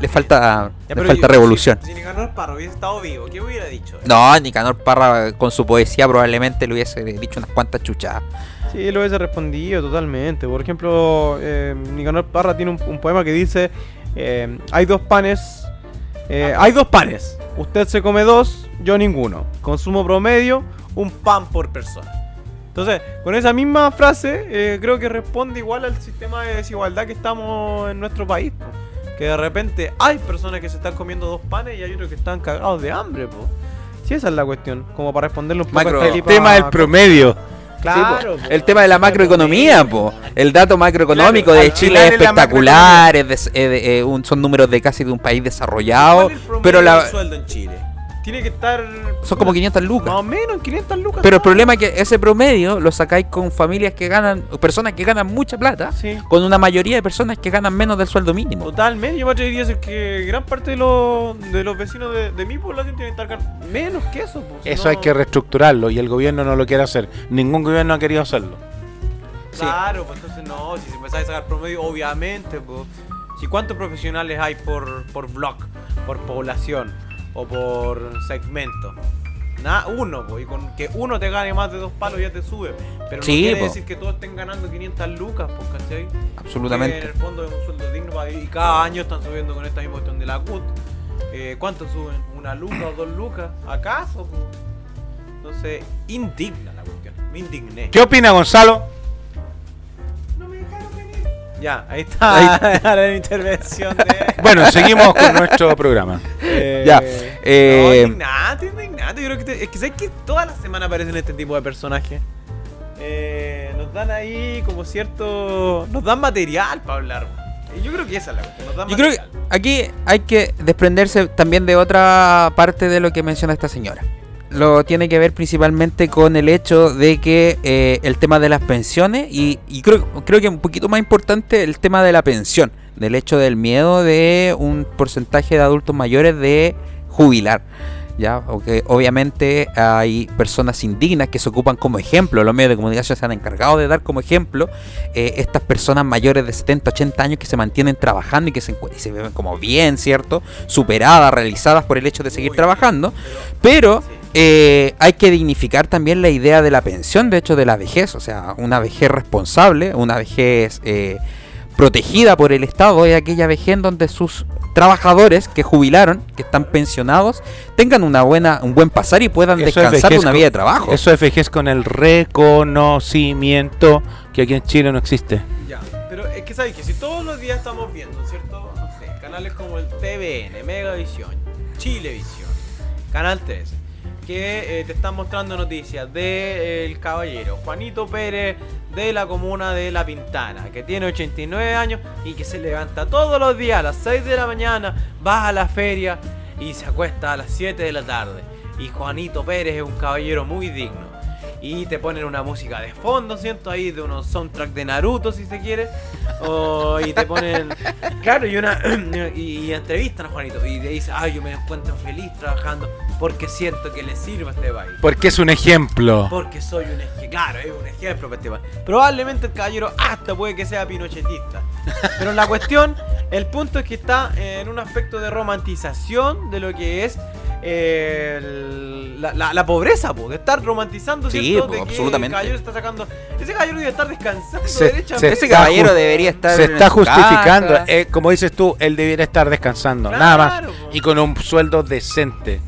le falta Ya, le pero falta yo- revolución. Si, si Nicanor Parra hubiese estado vivo, ¿qué hubiera dicho? No, Nicanor Parra con su poesía probablemente le hubiese dicho unas cuantas chuchadas. Sí, lo hubiese respondido totalmente. Por ejemplo, eh, Nicanor Parra tiene un, un poema que dice: eh, Hay dos panes. eh, hay dos panes. Usted se come dos, yo ninguno. Consumo promedio, un pan por persona. Entonces, con esa misma frase, eh, creo que responde igual al sistema de desigualdad que estamos en nuestro país. Que de repente hay personas que se están comiendo dos panes y hay otros que están cagados de hambre. Po. Sí, esa es la cuestión. Como para responderle un poco Macro- a esta el tipa- tema del promedio. Claro, Sí, po. po. el tema de la macroeconomía, po. el dato macroeconómico Claro, de Chile es es la espectacular, es eh, de- eh, un- son números de casi de un país desarrollado, ¿Cuál es el promedio pero la, del sueldo en Chile? Tiene que estar son como 500 lucas. más o menos en 500 lucas. Pero el problema es que ese promedio lo sacáis con familias que ganan, personas que ganan mucha plata, Sí. con una mayoría de personas que ganan menos del sueldo mínimo. Totalmente, yo me atrevería a decir que gran parte de los, de los vecinos de, de mi población tienen que estar menos que eso. pues, Eso no- hay que reestructurarlo y el gobierno no lo quiere hacer. Ningún gobierno ha querido hacerlo. Claro, pues entonces no, si se empezáis a sacar promedio, obviamente, pues. Si cuántos profesionales hay por, por blog, por población o por segmento. Nada, uno, pues, y con que uno te gane más de dos palos ya te sube. Pero Sí, no quiere po. decir que todos estén ganando 500 lucas, pues, ¿cachai? Que en Absolutamente. el fondo es un sueldo digno para y cada año están subiendo con esta misma cuestión de la CUT. Eh, ¿Cuánto suben? ¿Una luca o dos lucas? ¿Acaso? po? Entonces, indigna la cuestión. Me indigné. ¿Qué opina Gonzalo? Ya, ahí está la intervención de. Bueno, seguimos con nuestro programa. Eh, Ya, no, eh, indignante, indignante. Yo creo que te- es que sabes que todas las semanas aparecen este tipo de personajes. Eh, nos dan ahí como cierto. Nos dan material para hablar. Yo creo que esa es la cuestión. Nos dan Yo creo que aquí hay que desprenderse también de otra parte de lo que menciona esta señora. Lo tiene que ver principalmente con el hecho de que eh, el tema de las pensiones y, y creo, creo que un poquito más importante el tema de la pensión, del hecho del miedo de un porcentaje de adultos mayores de jubilar. Ya, porque obviamente hay personas indignas que se ocupan como ejemplo, los medios de comunicación se han encargado de dar como ejemplo eh, estas personas mayores de 70, 80 años que se mantienen trabajando y que se, y se ven como bien, ¿cierto? Superadas, realizadas por el hecho de seguir trabajando, pero-. Eh, hay que dignificar también la idea de la pensión, de hecho de la vejez, o sea, una vejez responsable, una vejez eh, protegida por el Estado, es aquella vejez en donde sus trabajadores que jubilaron, que están pensionados, tengan una buena, un buen pasar y puedan Eso descansar de una con- vida de trabajo. Eso es vejez con el reconocimiento que aquí en Chile no existe. Ya, pero es que sabes que si todos los días estamos viendo, ¿cierto? No sé, canales como el TVN, Megavisión, Chilevisión, Canal 13, que eh, te están mostrando noticias del caballero Juanito Pérez de la comuna de La Pintana, que tiene 89 años y que se levanta todos los días a las 6 de la mañana, va a la feria y se acuesta a las 7 de la tarde. Y Juanito Pérez es un caballero muy digno. Y te ponen una música de fondo, ¿cierto? Ahí de unos soundtrack de Naruto, si se quiere. O, y te ponen. Claro, y una. Y, y entrevistan a Juanito. Y te dice, ay, yo me encuentro feliz trabajando porque siento que le sirve a este país. Porque es un ejemplo. Porque soy un ejemplo. Claro, es un ejemplo para este país. Probablemente el caballero hasta puede que sea pinochetista. Pero la cuestión, el punto es que está en un aspecto de romantización de lo que es eh, la- la pobreza, po, de estar romantizando, Sí, que absolutamente. caballero está sacando. Ese caballero debe estar descansando Se- derechamente. Ese está caballero debería estar. Se está justificando. eh, como dices tú, él debiera estar descansando. Claro, nada más. po. Y con un sueldo decente.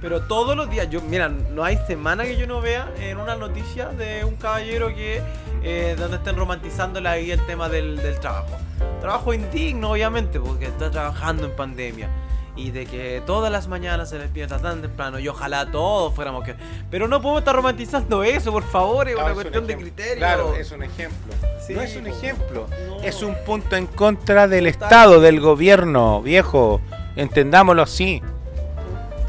Pero todos los días, yo, mira, no hay semana que yo no vea en una noticia de un caballero que eh, donde estén romantizando ahí el tema del, del trabajo. Trabajo indigno, obviamente, porque está trabajando en pandemia. Y de que todas las mañanas se despierta tan temprano y ojalá todos fuéramos que... Pero no podemos estar romantizando eso, por favor, es una cuestión de criterio. Claro, es un ejemplo. Sí, no es un ejemplo. No. Es un punto en contra del Total. Estado, del gobierno, viejo. Entendámoslo así.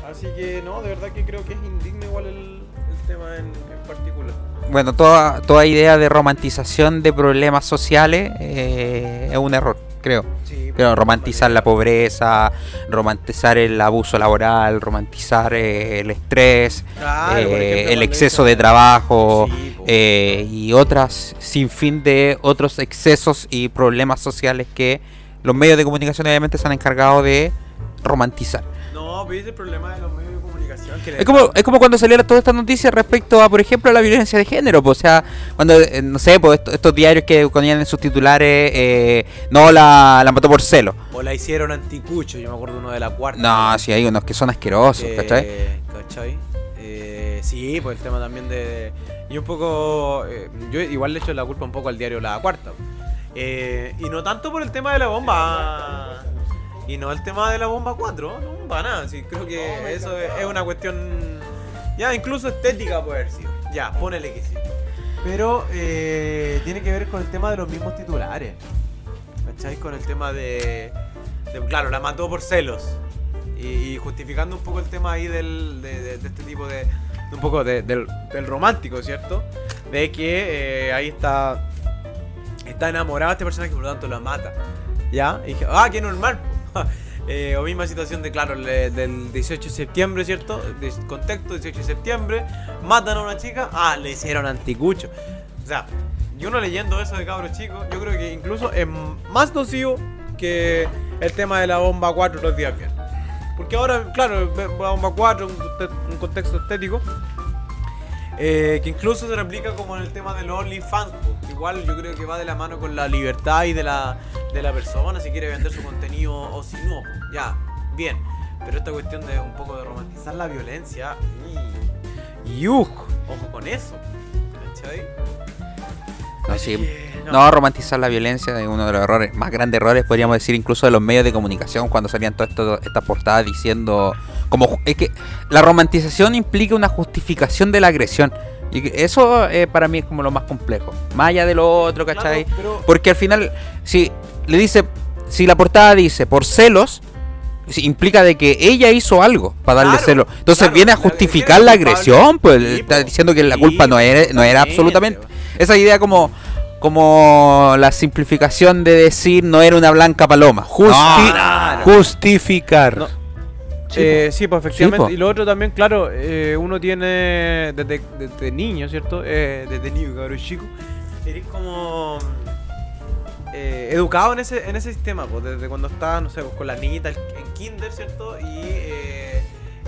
Así que no, de verdad que creo que es indigno igual el, el tema en, en particular. Bueno, toda, toda idea de romantización de problemas sociales eh, es un error, creo. Sí, Pero romantizar la pobreza, romantizar el abuso laboral, romantizar eh, el estrés, Claro, eh, ejemplo, el exceso de trabajo Sí, po. eh, y otras sin fin de otros excesos y problemas sociales que los medios de comunicación obviamente se han encargado de romantizar. No, pero el problema de los medios de comunicación. Es como, es como cuando salieron todas estas noticias respecto a, por ejemplo, a la violencia de género. pues, o sea, cuando, eh, no sé, pues, estos, estos diarios que ponían en sus titulares, eh, no, la, la mató por celo. O la hicieron anticucho, yo me acuerdo uno de la cuarta. No, sí, hay unos que son asquerosos, Eh, ¿cachai? ¿cachai? Eh, sí, pues el tema también de... Y un poco... yo igual le echo la culpa un poco al diario La Cuarta. Y no tanto por el tema de la bomba... Y no el tema de la bomba 4, no, para nada. Sí, creo que eso es, es una cuestión... Ya, incluso estética puede haber sido. Ya, ponele que sí. Pero eh, tiene que ver con el tema de los mismos titulares. ¿Cachai? Con el tema de, de- Claro, la mató por celos. Y, y justificando un poco el tema ahí del, de, de- de este tipo de. un poco de- del, del romántico, ¿cierto? De que eh, ahí está. Está enamorado este personaje, por lo tanto la mata. ¿Ya? Y dije, ah, qué normal. Po". Eh, o misma situación de, claro, del 18 de septiembre, ¿cierto? De contexto, 18 de septiembre, matan a una chica, ah, le hicieron anticucho. O sea, y uno leyendo eso de cabros chicos, yo creo que incluso es más nocivo que el tema de la bomba 4 los días viernes. Porque ahora, claro, bomba 4, un, un contexto estético, eh, que incluso se replica como en el tema del OnlyFans. po. Igual yo creo que va de la mano con la libertad y de la, de la persona si quiere vender su contenido o si no. po. Ya, bien. Pero esta cuestión de un poco de romantizar la violencia. Y, ¡Yuj! Ojo con eso. ¿Cachai? No, sí. No, romantizar la violencia es uno de los errores, más grandes errores, podríamos decir, incluso de los medios de comunicación, cuando salían todas estas portadas diciendo. como Es que la romantización implica una justificación de la agresión. Y eso eh, para mí es como lo más complejo. Más allá de lo otro, ¿cachai? Claro, pero- Porque al final, si le dice. Si la portada dice por celos. Implica de que ella hizo algo para darle Claro, celos. Entonces claro, viene a la- justificar la agresión, pues Sí, está diciendo que la Sí, culpa no era, no era absolutamente. Esa idea como como la simplificación de decir no era una blanca paloma. Justi- No. Justificar. No. Eh, sí, pues efectivamente. y lo otro también, claro, eh, uno tiene desde, desde niño, ¿cierto? Eh, desde niño, cabrón chico. Eres como eh, educado en ese, en ese sistema, pues desde cuando estás, no sé, pues, con la niñita en kinder, ¿cierto? Y eh,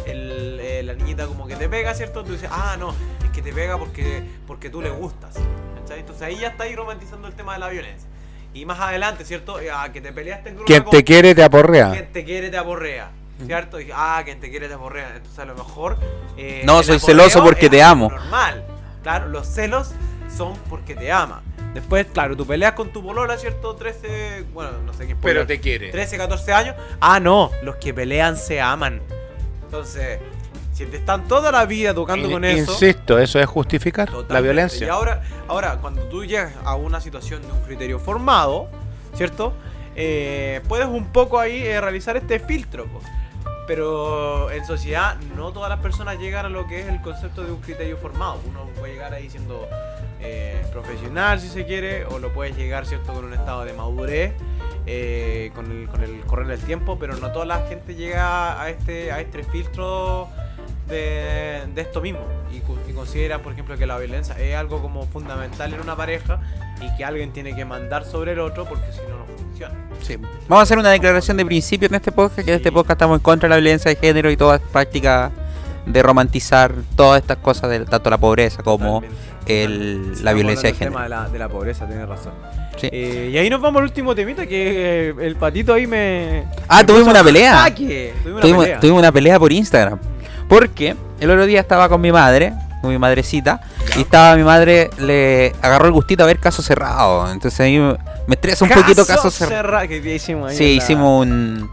el- eh, la niñita como que te pega, ¿cierto? Tú dices, ah, no, es que te pega porque, porque tú le gustas. ¿cachai? Entonces ahí ya está ahí romantizando el tema de la violencia. Y más adelante, ¿cierto? Eh, ah, que te peleaste en Quien te quiere te aporrea. quien te quiere te aporrea. ¿Cierto? Y, ah, quien te quiere te aporrea. Entonces a lo mejor. eh, No, soy celoso porque te amo. Normal. Claro, los celos son porque te ama. Después, claro, tú peleas con tu polola, ¿cierto? 13. Bueno, no sé quién Pero te quiere. 13, 14 años. Ah, no, los que pelean se aman. Entonces, Si te están toda la vida educando con eso. Insisto, eso es justificar la violencia. Y ahora, ahora, cuando tú llegas a una situación de un criterio formado, ¿cierto? Eh, puedes un poco ahí eh, realizar este filtro. po. Pero en sociedad no todas las personas llegan a lo que es el concepto de un criterio formado. Uno puede llegar ahí siendo eh, profesional si se quiere, o lo puedes llegar, ¿cierto? Con un estado de madurez, eh, con, el, con el correr del tiempo, pero no toda la gente llega a este, a este filtro de, de esto mismo y, y considera, por ejemplo, que la violencia es algo como fundamental en una pareja y que alguien tiene que mandar sobre el otro porque si no, no funciona. Sí. Vamos a hacer una declaración de principio en este podcast, que en este podcast estamos en contra de la violencia de género y todas las prácticas de romantizar todas estas cosas, de, tanto la pobreza como el- Sí, la violencia de hablando del tema género. de la, de la pobreza, tienes razón. Sí. Eh, y ahí nos vamos al último temita que eh, el patito ahí me. Ah, me tuvimos una pelea. Tuvimos una Tuvimos, pelea. tuvimos una pelea por Instagram. Porque el otro día estaba con mi madre, con mi madrecita, y estaba mi madre, le agarró el gustito a ver caso cerrado. Entonces a mí me, estresa un poquito caso cerrado. ahí Sí, hicimos un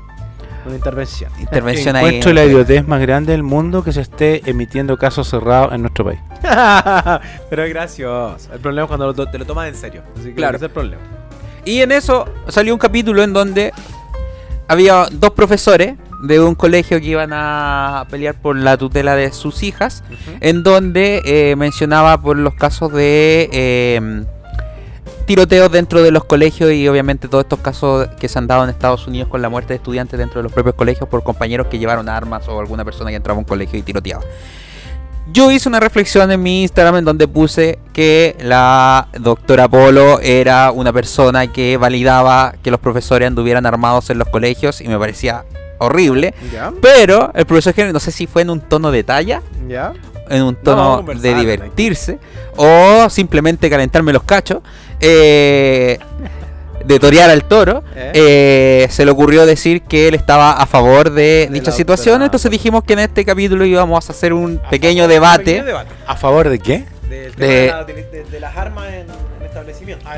una intervención. intervención ahí. Encuentro la idiotez más grande del mundo que se esté emitiendo casos cerrados en nuestro país. Pero es gracioso. El problema es cuando lo te lo tomas en serio. Así que Claro. ese es el problema. Y en eso salió un capítulo en donde había dos profesores de un colegio que iban a pelear por la tutela de sus hijas, en donde eh, mencionaba por los casos de eh, tiroteos dentro de los colegios y obviamente todos estos casos que se han dado en Estados Unidos con la muerte de estudiantes dentro de los propios colegios por compañeros que llevaron armas o alguna persona que entraba a un colegio y tiroteaba. Yo hice una reflexión en mi Instagram en donde puse que la doctora Polo era una persona que validaba que los profesores anduvieran armados en los colegios y me parecía horrible. Pero el profesor Henry, no sé si fue en un tono de talla, en un tono de divertirse o simplemente calentarme los cachos, eh, de torear al toro, ¿Eh? eh, se le ocurrió decir que él estaba a favor de, De dicha situación. doctora Entonces dijimos que en este capítulo íbamos a hacer un pequeño Pequeño debate. debate. ¿A favor de qué? Del De- tema de, la- de- de- de las armas en, en establecimientos.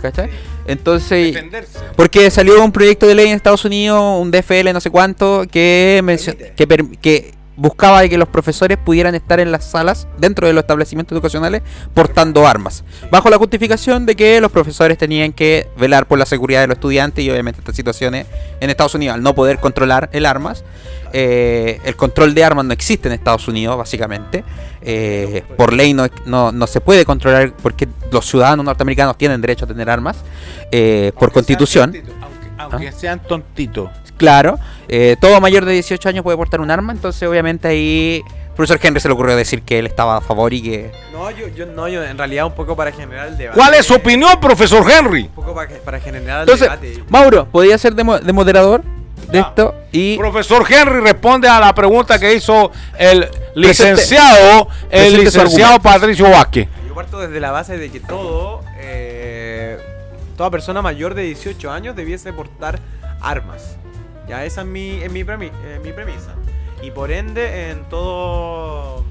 ¿cachai? Entonces, Defenderse. porque salió un proyecto de ley en Estados Unidos, un DFL no sé cuánto, que, mencio- Permite. que, per- que buscaba de que los profesores pudieran estar en las salas dentro de los establecimientos educacionales portando armas, bajo la justificación de que los profesores tenían que velar por la seguridad de los estudiantes y obviamente estas situaciones en Estados Unidos al no poder controlar el armas, eh, el control de armas no existe en Estados Unidos básicamente, eh, por ley no, no, no se puede controlar porque los ciudadanos norteamericanos tienen derecho a tener armas eh, por constitución. Aunque, aunque sean tontitos. Claro, eh, todo mayor de 18 años puede portar un arma, entonces obviamente ahí profesor Henry se le ocurrió decir que él estaba a favor y que... No, yo, yo, no, yo en realidad un poco para generar el debate. ¿Cuál es su opinión, profesor Henry? Un poco para, para generar el Entonces, debate. Mauro, ¿podía ser de, mo- de moderador de esto? Y... Profesor Henry responde a la pregunta que hizo el licenciado, el presente su licenciado. Patricio Vázquez. Yo parto desde la base de que todo, eh, toda persona mayor de 18 años debiese portar armas. Ya esa es mi, es eh, mi premisa. Y por ende, en todo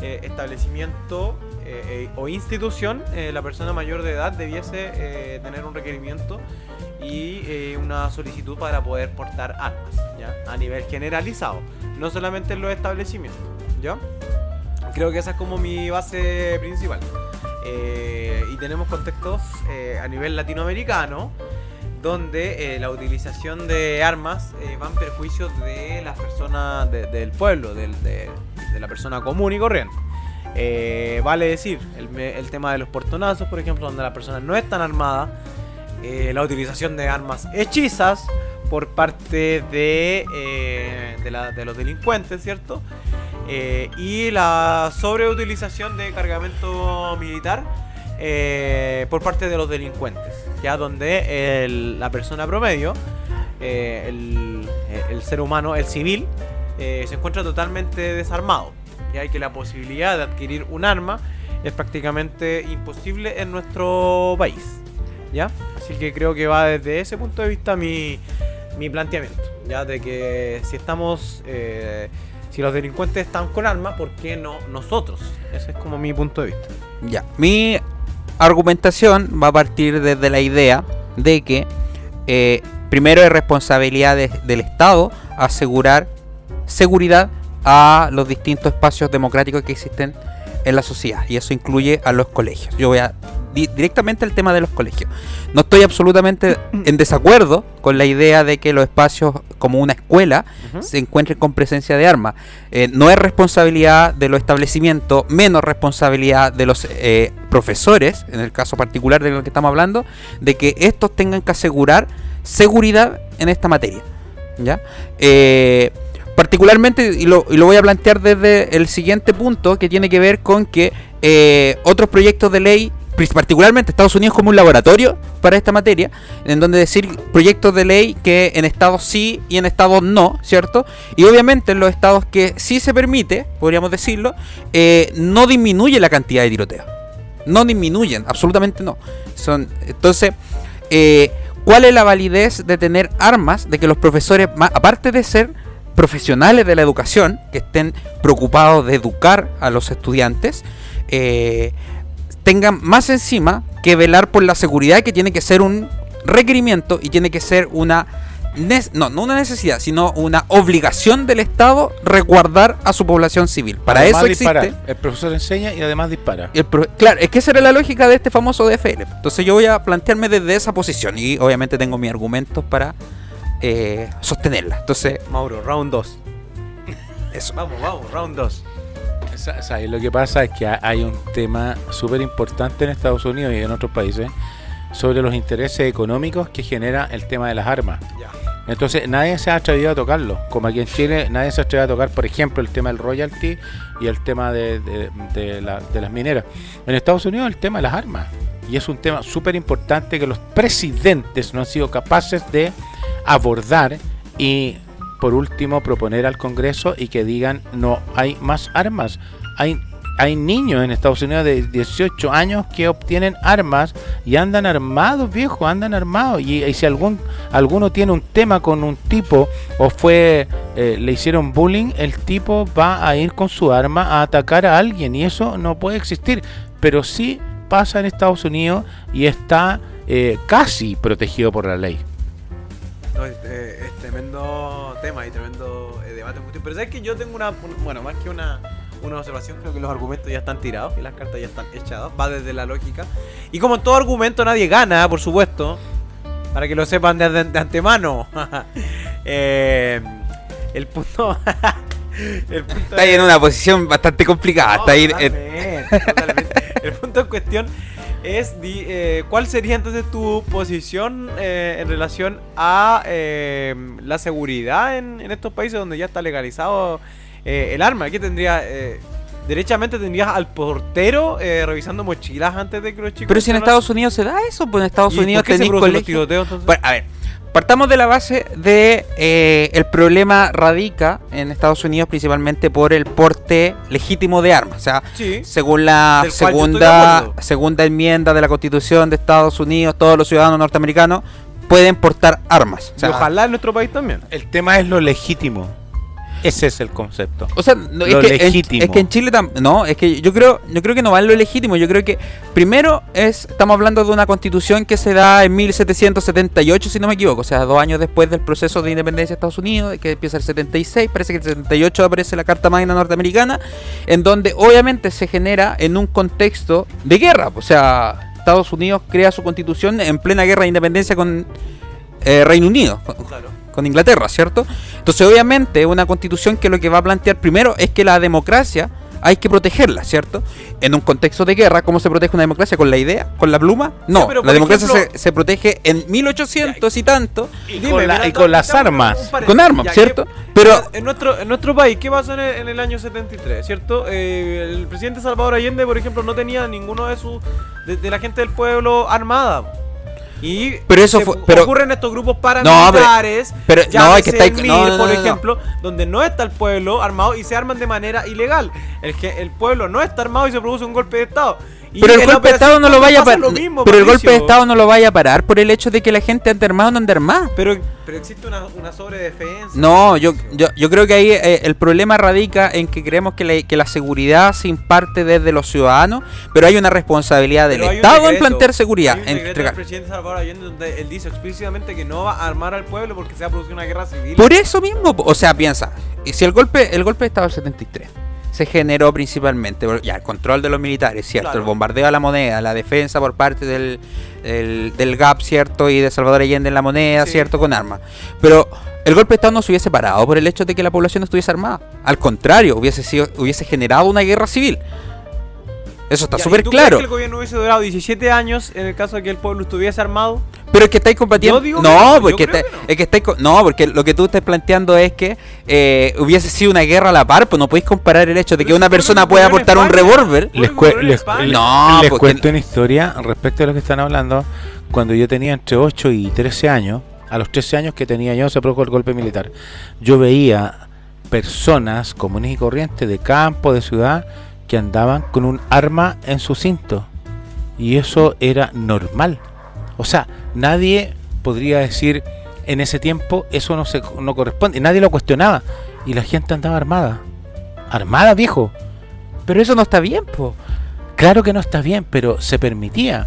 eh, establecimiento eh, o institución, la persona mayor de edad debiese tener un requerimiento y una solicitud para poder portar armas, ¿ya? A nivel generalizado, no solamente en los establecimientos, ¿ya? Creo que esa es como mi base principal. Y tenemos contextos a nivel latinoamericano donde eh, la utilización de armas eh, va en perjuicio de las personas de- del pueblo, de, la persona común y corriente. Eh, vale decir, el, el tema de los portonazos, por ejemplo, donde la persona no es tan armada, eh, la utilización de armas hechizas por parte de, los delincuentes, ¿cierto? Y la sobreutilización de cargamento militar por parte de los delincuentes, ya donde el- la persona promedio, eh, el, el ser humano, el civil, eh, se encuentra totalmente desarmado. Y hay que la posibilidad de adquirir un arma es prácticamente imposible en nuestro país. ¿Ya? Así que creo que va desde ese punto de vista mi, mi planteamiento. Ya de que si estamos. eh, si los delincuentes están con armas, ¿por qué no nosotros? Ese es como mi punto de vista. Ya, mi argumentación va a partir desde la idea de que eh, primero es responsabilidad de- del Estado asegurar seguridad a los distintos espacios democráticos que existen en la sociedad. Y eso incluye a los colegios. Yo voy a di- directamente al tema de los colegios. No estoy absolutamente en desacuerdo con la idea de que los espacios como una escuela se encuentren con presencia de armas. Eh, no es responsabilidad de los establecimientos, menos responsabilidad de los eh, profesores, en el caso particular de lo que estamos hablando, de que estos tengan que asegurar seguridad en esta materia. ¿ya? Eh, particularmente, y lo, y lo voy a plantear desde el siguiente punto, que tiene que ver con que eh, otros proyectos de ley, particularmente Estados Unidos como un laboratorio para esta materia, en donde decir proyectos de ley que en estados sí y en estados no, ¿cierto? Y obviamente en los estados que sí se permite, podríamos decirlo, eh, no disminuye la cantidad de tiroteos. No disminuyen, absolutamente no. Son, entonces, eh, ¿cuál es la validez de tener armas? De que los profesores, aparte de ser profesionales de la educación, que estén preocupados de educar a los estudiantes, eh, tengan más encima que velar por la seguridad, que tiene que ser un requerimiento y tiene que ser una no, no una necesidad, sino una obligación del Estado resguardar a su población civil. Para Además eso existe. dispara. El profesor enseña y además dispara. el claro, es que esa era la lógica de este famoso DFL. Entonces yo voy a plantearme desde esa posición y obviamente tengo mis argumentos para eh, sostenerla. Entonces, Mauro, round 2. eso. Vamos, vamos, round 2. Sa- ¿sabes? Lo que pasa es que ha- hay un tema súper importante en Estados Unidos y en otros países sobre los intereses económicos que genera el tema de las armas. Ya. Entonces nadie se ha atrevido a tocarlo. Como aquí en Chile nadie se ha atrevido a tocar, por ejemplo, el tema del royalty y el tema de, de- de la- de las mineras. En Estados Unidos el tema de las armas. Y es un tema súper importante que los presidentes no han sido capaces de abordar y por último proponer al Congreso y que digan no hay más armas. Hay, hay niños en Estados Unidos de 18 años que obtienen armas y andan armados, viejo, andan armados. Y, si algún alguno tiene un tema con un tipo o fue eh, le hicieron bullying, el tipo va a ir con su arma a atacar a alguien y eso no puede existir. Pero sí pasa en Estados Unidos y está eh, casi protegido por la ley. No, es, eh, es tremendo tema y tremendo eh, debate. Pero sabes que yo tengo una, un- bueno, más que una, una observación, creo que los argumentos ya están tirados y las cartas ya están echadas. Va desde la lógica. Y como en todo argumento nadie gana, por supuesto, para que lo sepan de, de- de antemano. Eh, el punto... el punto Está ahí es- en una posición bastante complicada. no, está ahí en- totalmente, totalmente. El punto en cuestión es di- eh, cuál sería entonces tu posición eh, en relación a eh, la seguridad en, en estos países donde ya está legalizado eh, el arma. ¿Qué tendría? eh, derechamente tendrías al portero eh, revisando mochilas antes de que los chicos... Pero si en Estados Unidos se da eso, pues en Estados ¿Y Unidos tenéis producen los colegios. tiroteos, entonces? Bueno, a ver, partamos de la base de eh, el problema radica en Estados Unidos principalmente por el porte legítimo de armas. O sea, Sí. según la segunda, segunda enmienda de la Constitución de Estados Unidos, todos los ciudadanos norteamericanos pueden portar armas. O Y sea, ojalá en nuestro país también. El tema es lo legítimo. Ese es el concepto. O sea, no, Lo es, que en, legítimo. es que en Chile no, es que yo creo, yo creo que no va en lo legítimo, yo creo que primero es estamos hablando de una constitución que se da en 1778 si no me equivoco, o sea, dos años después del proceso de independencia de Estados Unidos, que empieza el 76, parece que el 78 aparece la Carta Magna norteamericana, en donde obviamente se genera en un contexto de guerra, o sea, Estados Unidos crea su constitución en plena guerra de independencia con eh, Reino Unido, con- con Inglaterra, ¿cierto? Entonces, obviamente, una constitución que lo que va a plantear primero es que la democracia hay que protegerla, ¿cierto? En un contexto de guerra, ¿cómo se protege una democracia? ¿Con la idea? ¿Con la pluma? No, Ya, pero, la democracia ejemplo- se, se protege en 1800 y tanto Y, Dime, con, la- mira, y con las armas. con armas, Ya, ¿cierto? ¿qué- Pero en nuestro, en nuestro país, ¿qué pasó en el, en el año 73? ¿Cierto? Eh, el presidente Salvador Allende, por ejemplo, no tenía ninguno de sus de, de la gente del pueblo armada. Y Pero eso fue- pero- ocurren estos grupos pero- paramilitares, pero- no, que está- el no, no, por no, no. ejemplo, donde no está el pueblo armado y se arman de manera ilegal. El, que, el pueblo no está armado y se produce un golpe de estado. Pero el golpe de Estado no lo vaya a parar. Pero el golpe de. Estado no lo vaya a parar por el hecho de que la gente ande armada o no ande armada. Pero, pero existe una, una sobredefensa. No, yo, yo, yo creo que ahí eh, el problema radica en que creemos que la, que la seguridad se imparte desde los ciudadanos, pero hay una responsabilidad del un Estado en plantear seguridad. Hay un en del presidente Salvador Allende donde él dice explícitamente que no va a armar al pueblo porque se va a producir una guerra civil. Por eso mismo, o sea, piensa, y si el golpe, el golpe de Estado del 73 se generó principalmente por ya, el control de los militares, ¿cierto? Claro. El bombardeo a la moneda, la defensa por parte del, del, del GAP, ¿cierto? Y de Salvador Allende en la moneda, Sí. ¿cierto? Con armas. Pero el golpe de Estado no se hubiese parado por el hecho de que la población estuviese armada. Al contrario, hubiese, sido, hubiese generado una guerra civil. Eso está Ya, ¿y súper tú crees claro. que el gobierno hubiese durado 17 años en el caso de que el pueblo estuviese armado? Pero es que estáis combatiendo. Yo digo que no, porque creo está- que no. es que estáis no, porque lo que tú estás planteando es que eh, hubiese sido una guerra a la par, pues no podéis comparar el hecho de que una persona pueda portar un revólver. Les, les-. No, les porque- cuento una historia respecto a lo que están hablando. Cuando yo tenía entre 8 y 13 años, a los 13 años que tenía yo se produjo el golpe militar. Yo veía personas comunes y corrientes de campo, de ciudad, que andaban con un arma en su cinto. Y eso era normal. O sea, nadie podría decir en ese tiempo eso no se no corresponde. Nadie lo cuestionaba. Y la gente andaba armada. Armada, viejo. Pero eso no está bien, po. Claro que no está bien, pero se permitía.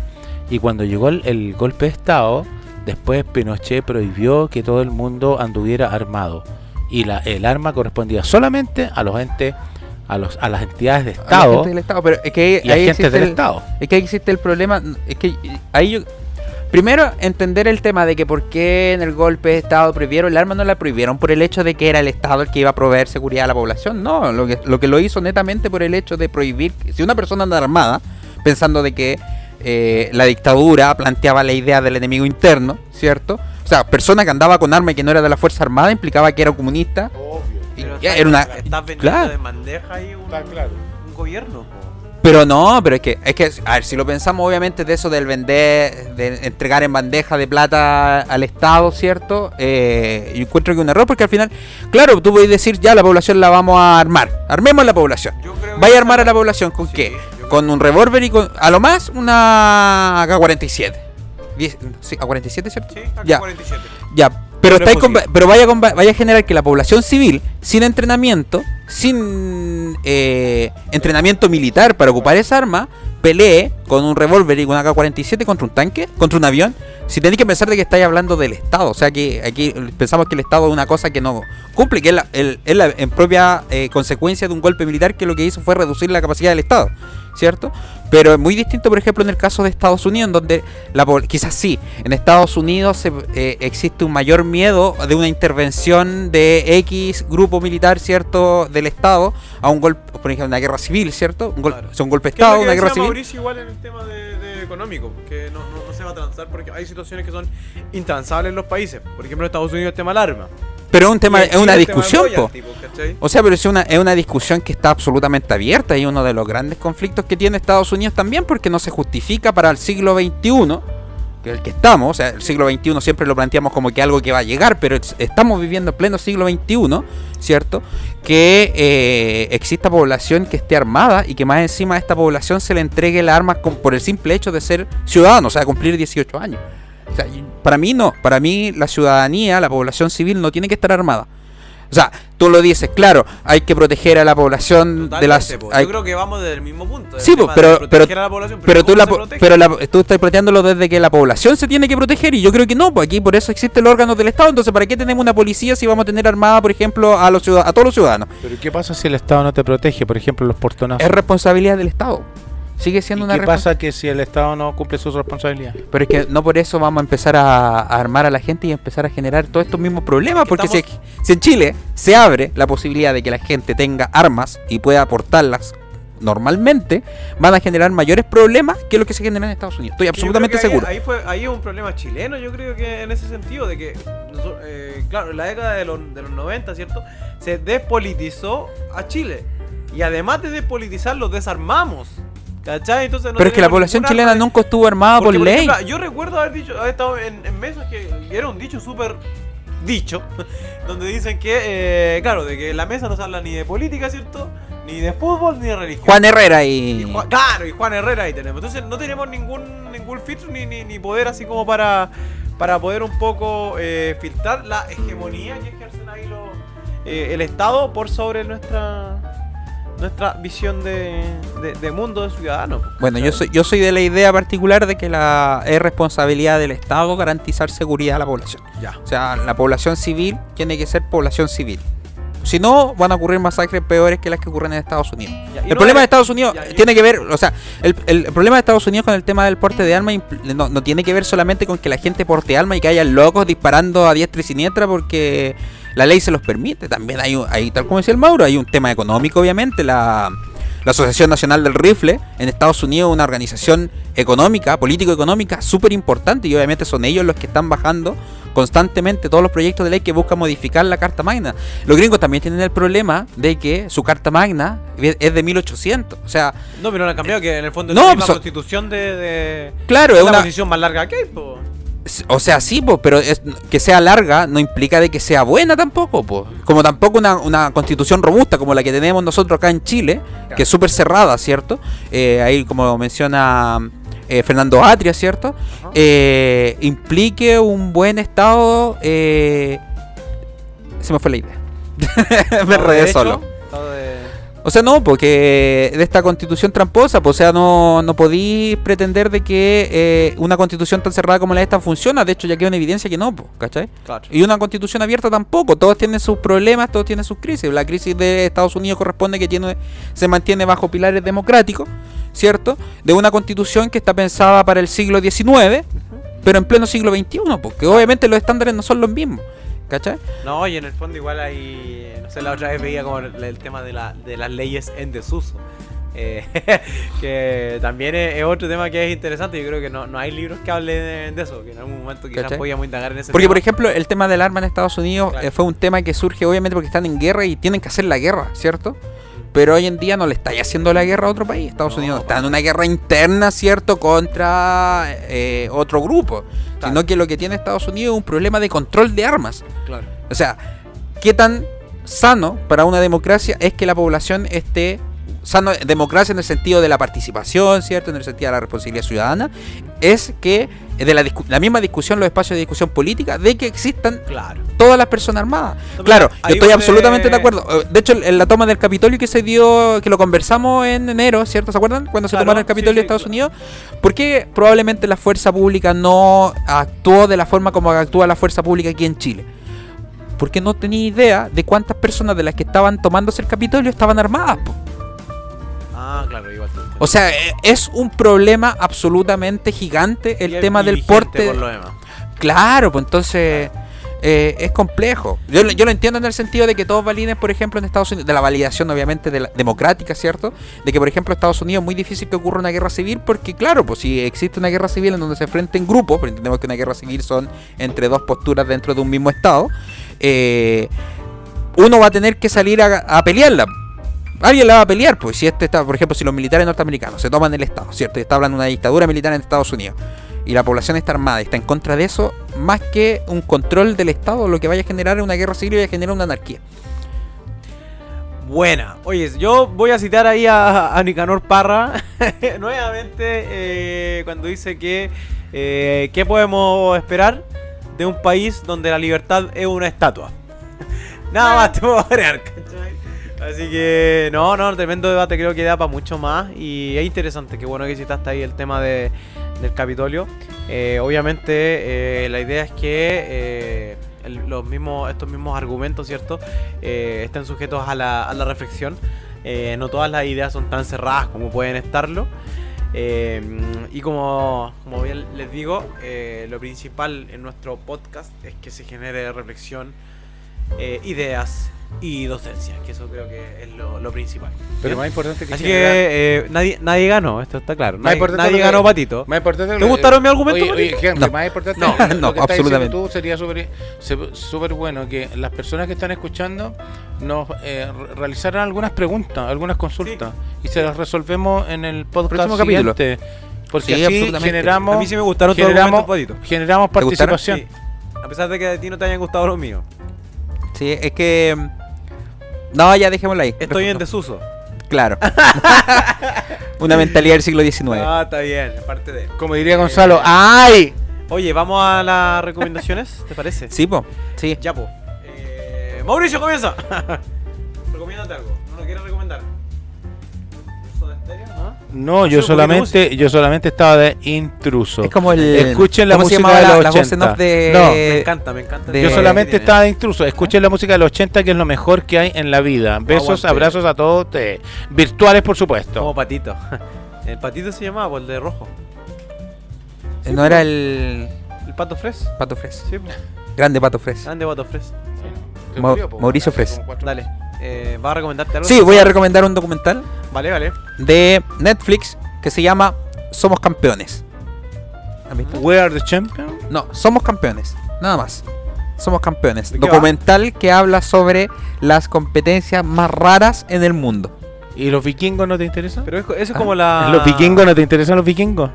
Y cuando llegó el, golpe de Estado, después Pinochet prohibió que todo el mundo anduviera armado. Y la, el arma correspondía solamente a los entes, a, los, a las entidades de A la Estado gente del Estado, pero es que ahí, y a ahí agentes existe del el, Estado. es que ahí existe el problema, es que ahí yo primero entender el tema de que por qué en el golpe de Estado prohibieron el arma no la prohibieron por el hecho de que era el Estado el que iba a proveer seguridad a la población, no, lo que lo que lo hizo netamente por el hecho de prohibir si una persona anda armada pensando de que eh, la dictadura planteaba la idea del enemigo interno, ¿cierto? O sea, persona que andaba con arma y que no era de la Fuerza Armada implicaba que era comunista. y Pero ya estás- era una, Estás vendiendo claro. de bandeja ahí un, un gobierno. po. Pero no, pero es que, es que, a ver, si lo pensamos obviamente de eso del vender, de entregar en bandeja de plata al Estado, ¿cierto? Eh, yo encuentro que es un error porque al final, claro, tú puedes decir, ya la población la vamos a armar, armemos la población. ¿Vaya a armar a la población con Sí, qué? Con un revólver y con, a lo más, una AK-47. Diez- Sí, AK-47, ¿cierto? Sí, Ya. AK-47. Ya, pero, estáis pero vaya, vaya a generar que la población civil, sin entrenamiento, sin eh, entrenamiento militar para ocupar esa arma, pelee con un revólver y con una AK-47 contra un tanque, contra un avión. Si tenéis que pensar de que estáis hablando del Estado, o sea que aquí pensamos que el Estado es una cosa que no cumple, que es la, el- es la en propia eh, consecuencia de un golpe militar que lo que hizo fue reducir la capacidad del Estado, ¿cierto? Pero es muy distinto, por ejemplo, en el caso de Estados Unidos, en donde la, quizás sí, en Estados Unidos se- eh, existe un mayor miedo de una intervención de X grupo militar, ¿cierto?, del Estado a un golpe, por ejemplo, una guerra civil, ¿cierto? Un, gol- Claro. o sea, un golpe de ¿Qué es Estado, que una guerra civil. Mauricio igual en el tema de, de económico, que no, no, no se va a transar porque hay situaciones que son intransables en los países. Por ejemplo, en Estados Unidos el tema del arma. Pero es un tema, es una el discusión, po. O sea, pero es una, es una discusión que está absolutamente abierta y uno de los grandes conflictos que tiene Estados Unidos también porque no se justifica para el siglo XXI, que es el que estamos, o sea, el siglo XXI siempre lo planteamos como que algo que va a llegar, pero es- estamos viviendo en pleno siglo XXI, ¿cierto? Que eh, exista población que esté armada y que más encima a esta población se le entregue armas con- por el simple hecho de ser ciudadano, o sea, cumplir 18 años. O sea, y- para mí no, para mí la ciudadanía, la población civil no tiene que estar armada. O sea, tú lo dices, claro, hay que proteger a la población de las... Hay- Yo creo que vamos desde el mismo punto. Sí, po, pero, proteger pero, a la población, pero tú, ¿cómo la, pero la- tú estás planteándolo desde que la población se tiene que proteger y yo creo que no, pues aquí por eso existe el órgano del Estado, entonces ¿para qué tenemos una policía si vamos a tener armada, por ejemplo, a, los ciudad- a todos los ciudadanos? Pero ¿qué pasa si el Estado no te protege? Por ejemplo, los portonazos. Es responsabilidad del Estado. Sigue ¿Y siendo una qué pasa que si el Estado no cumple sus responsabilidades? Pero es que no por eso vamos a empezar a, a armar a la gente y empezar a generar todos estos mismos problemas. Porque si, si en Chile se abre la posibilidad de que la gente tenga armas y pueda aportarlas normalmente, van a generar mayores problemas que lo que se genera en Estados Unidos. Estoy absolutamente seguro. Ahí, fue, ahí es un problema chileno, yo creo que en ese sentido, de que, eh, claro, en la década de los, de los 90, ¿cierto? Se despolitizó a Chile. Y además de despolitizarlo, desarmamos. ¿Cachai? Entonces no Pero es que la población chilena arma nunca estuvo armada Porque, por por ley. ejemplo, yo recuerdo haber dicho, haber estado en, en mesas que era un dicho súper dicho, donde dicen que, eh, claro, de que en la mesa no se habla ni de política, ¿cierto? Ni de fútbol ni de religión. Juan Herrera Y y. Juan- claro, y Juan Herrera ahí tenemos. Entonces no tenemos ningún ningún filtro ni, ni, ni poder así como para, para poder un poco eh, filtrar la hegemonía que ejercen ahí los, eh, el Estado por sobre nuestra nuestra visión de, de, de mundo de ciudadano. Bueno, yo soy, yo soy de la idea particular de que la es responsabilidad del Estado garantizar seguridad a la población. Ya. O sea, la población civil tiene que ser población civil. Si no, van a ocurrir masacres peores que las que ocurren en Estados Unidos. Ya, El no problema de Estados Unidos ya, tiene que ver, o sea, el, el problema de Estados Unidos con el tema del porte de armas no, no tiene que ver solamente con que la gente porte armas y que haya locos disparando a diestra y siniestra porque la ley se los permite. También hay, un- hay tal como decía el Mauro, hay un tema económico, obviamente. La, la Asociación Nacional del Rifle en Estados Unidos es una organización económica, político-económica súper importante y obviamente son ellos los que están bajando constantemente todos los proyectos de ley que buscan modificar la Carta Magna. Los gringos también tienen el problema de que su Carta Magna es de 1800. O sea, No, pero no han cambiado, que en el fondo es No, la misma pues, constitución de, de- claro, es es la una... constitución más larga que hay, po. O sea, sí, po, pero es- que sea larga no implica de que sea buena tampoco, po. como tampoco una, una constitución robusta como la que tenemos nosotros acá en Chile, que es súper cerrada, ¿cierto? Eh, ahí como menciona eh, Fernando Atria, ¿cierto? Eh, implique un buen estado... eh, Se me fue la idea. me enredé solo. de- O sea, no, porque de esta constitución tramposa, pues, o sea, no, no podí pretender de que eh, una constitución tan cerrada como la de esta funciona. De hecho, ya queda una evidencia que no, pues, ¿cachai? Claro. Y una constitución abierta tampoco. Todos tienen sus problemas, todos tienen sus crisis. La crisis de Estados Unidos corresponde que tiene, se mantiene bajo pilares democráticos, ¿cierto? De una constitución que está pensada para el siglo XIX, pero en pleno siglo XXI, porque obviamente los estándares no son los mismos, ¿cachai? No, y en el fondo igual hay, no sé, la otra vez veía como el, el tema de, la, de las leyes en desuso. Eh, que también es, otro tema que es interesante. Yo creo que no, no hay libros que hablen de, de eso, que en algún momento quizás ¿Cachai? podíamos indagar en ese Porque, tema. por ejemplo, el tema del arma en Estados Unidos Claro. eh, fue un tema que surge obviamente porque están en guerra y tienen que hacer la guerra, ¿cierto? Pero hoy en día no le está haciendo la guerra a otro país. Estados No, Unidos está en una guerra interna, ¿cierto? Contra eh, otro grupo. Claro. Sino que lo que tiene Estados Unidos es un problema de control de armas. Claro. O sea, ¿qué tan sano para una democracia es que la población esté sano, democracia en el sentido de la participación, ¿cierto? En el sentido de la responsabilidad ciudadana, es que de la, misma discusión, los espacios de discusión política, de que existan Claro. todas las personas armadas. Claro, yo estoy absolutamente de acuerdo. Eh, De hecho, en la toma del Capitolio que se dio, que lo conversamos en enero, ¿cierto? ¿Se acuerdan? Cuando se tomaron el Capitolio sí, de Estados. Unidos. ¿Por qué probablemente la fuerza pública no actuó de la forma como actúa la fuerza pública aquí en Chile? Porque no tenía idea de cuántas personas de las que estaban tomándose el Capitolio estaban armadas. po. Ah, claro, igual. O sea, eh, es un problema absolutamente gigante el tema del porte. Por lo demás. Claro, pues entonces eh, es complejo. Yo, lo- yo lo entiendo en el sentido de que todos validen, por ejemplo, en Estados Unidos, de la validación obviamente de la, democrática, ¿cierto? De que, por ejemplo, en Estados Unidos es muy difícil que ocurra una guerra civil porque, claro, pues si existe una guerra civil en donde se enfrenten grupos, pero entendemos que una guerra civil son entre dos posturas dentro de un mismo Estado, eh, uno va a tener que salir a, a pelearla. Alguien la va a pelear, pues si este está, por ejemplo, si los militares norteamericanos se toman el Estado, ¿cierto? Y está hablando de una dictadura militar en Estados Unidos y la población está armada y está en contra de eso, más que un control del Estado, lo que vaya a generar es una guerra civil y vaya a generar una anarquía. Buena. Oye, yo voy a citar ahí a, a Nicanor Parra nuevamente eh, cuando dice que eh, ¿qué podemos esperar de un país donde la libertad es una estatua? Nada más te puedo agregar, ¿cachai? Así que no, no, tremendo debate, creo que da para mucho más y es interesante, qué bueno que citaste ahí el tema de, del Capitolio. Eh, obviamente eh, la idea es que eh, los mismos, estos mismos argumentos, ¿cierto? Estén sujetos a la, a la reflexión. No todas las ideas son tan cerradas como pueden estarlo. Y como, como bien les digo, lo principal en nuestro podcast es que se genere reflexión, eh, ideas y docencia, que eso creo que es lo, lo principal. Pero ¿Bien? más importante que Así generar- que eh, nadie, nadie ganó, esto está claro. Más Nadie, importante nadie que- ganó Patito. Más importante ¿Te lo- gustaron Oye, oye, Matito? Henry, No. más importante No, lo que no, estás diciendo absolutamente. tú sería súper súper bueno que las personas que están escuchando nos eh, re- realizaran algunas preguntas, algunas consultas y se las resolvemos en el podcast Próximo capítulo. siguiente. Porque Sí, así generamos A mí sí me gustaron generamos, argumentos, Patito. generamos participación. Sí. A pesar de que a ti no te hayan gustado los míos. Sí, es que. mm, No, ya dejémoslo ahí. Estoy en desuso. Claro. Una mentalidad del siglo XIX. Ah, está bien, parte de. Como diría Gonzalo, ¡ay! Oye, vamos a las recomendaciones, ¿te parece? Sí, po. Sí. Ya, po. Eh, Mauricio, comienza. Recomiéndate algo. No, yo solamente, yo solamente estaba de intruso. Es como el. Escuchen la ¿cómo se música de la, los la voz 80. en off de. No. Me encanta, me encanta. de- Yo Eh, solamente estaba de intruso. Escuchen la música de los 80, que es lo mejor que hay en la vida. Besos, Aguante. abrazos a todos ustedes. Virtuales, por supuesto. Como patito. El patito se llamaba, por el de rojo. Eh, No era el. El pato fres. Pato Fres. Sí, po. Grande Pato Fres. Grande pato fres. Mauricio Fres. Dale. Eh, ¿Vas a recomendarte algo? Sí, voy a recomendar un documental Vale, vale. De Netflix que se llama Somos Campeones. ¿Han visto? We are the champion. No, Somos Campeones. Nada más. Somos Campeones. ¿De qué Documental que habla sobre las competencias más raras en el mundo. ¿Y los vikingos no te interesan? Pero es- eso es Ah, como la. ¿Los vikingos no te interesan los vikingos?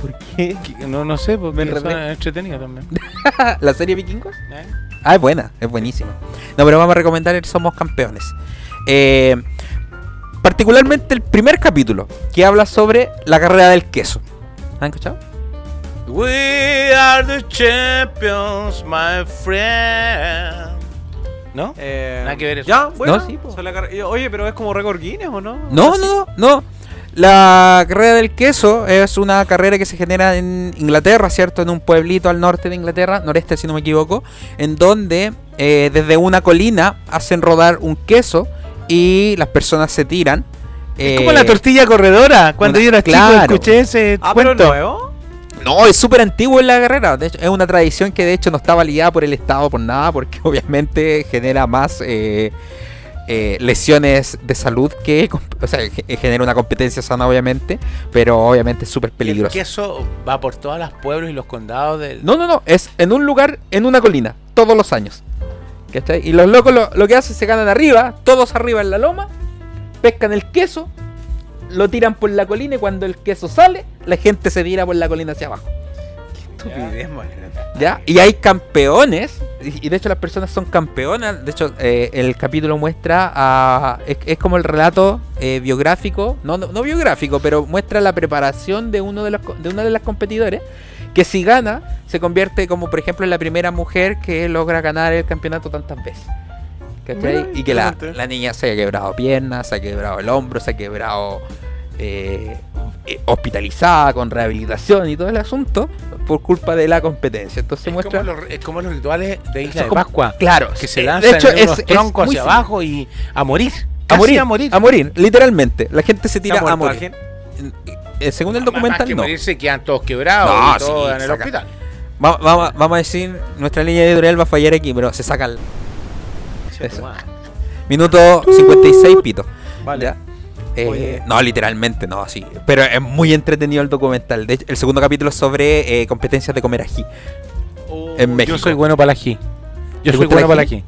¿Por qué? No, no sé, porque Me entretenidos también. ¿La serie Vikingos? ¿Eh? Ah, es buena, es buenísima. No, pero vamos a recomendar el Somos Campeones. Eh, particularmente el primer capítulo, que habla sobre la carrera del queso. ¿Han escuchado? We are the champions, my friend. ¿No? Eh, Nada que ver eso. ¿Ya? Bueno, No, sí, la Oye, pero es como récord Guinness, ¿o no? No, no, no. La carrera del queso es una carrera que se genera en Inglaterra, ¿cierto? En un pueblito al norte de Inglaterra, noreste si no me equivoco, en donde eh, desde una colina hacen rodar un queso y las personas se tiran. Es Eh, como la tortilla corredora. Cuando una- yo era claro. chico escuché ese Ah, pero nuevo. No, es súper antiguo en la carrera. De hecho, es una tradición que de hecho no está validada por el Estado por nada, porque obviamente genera más eh, eh, lesiones de salud que... O sea, ge- genera una competencia sana, obviamente, pero obviamente es súper El peligroso. queso va por todos los pueblos y los condados del. No, no, no, es en un lugar, en una colina, todos los años. ¿Cachai? Y los locos lo, lo que hacen se ganan arriba, todos arriba en la loma, pescan el queso, lo tiran por la colina y cuando el queso sale, la gente se tira por la colina hacia abajo. Estupidez, man. ¿Ya? Y hay campeones, y y de hecho las personas son campeonas. De hecho, eh, el capítulo muestra a. Es, es como el relato eh, biográfico, no, no, no biográfico, pero muestra la preparación de uno de los de una de las competidores. Que si gana, se convierte como, por ejemplo, en la primera mujer que logra ganar el campeonato tantas veces. ¿Cachai? Y que la, la niña se ha quebrado piernas, se ha quebrado el hombro, se ha quebrado eh, eh, hospitalizada con rehabilitación y todo el asunto por culpa de la competencia. Entonces Es muestra. como, los, es como los rituales de Isla de como- Pascua. Claro, Que se lanzan de hecho, en unos es troncos hacia simple. abajo y a morir. A morir, a morir. a morir, literalmente. La gente se ¿Se tira a morir. Eh, según el Más- más documental, que no. morirse quedan todos quebrados No, y todo sí, en el saca- hospital. Va- va- vamos a decir, nuestra línea editorial va a fallar aquí, pero se saca el Eso. Minuto 56 pito. Vale. ¿Ya? Eh, no, literalmente no, sí. Pero es muy entretenido el documental. De hecho, el segundo capítulo es sobre eh, competencias de comer ají. en México. Yo soy bueno para el ají. Yo ¿Te soy bueno para el ají?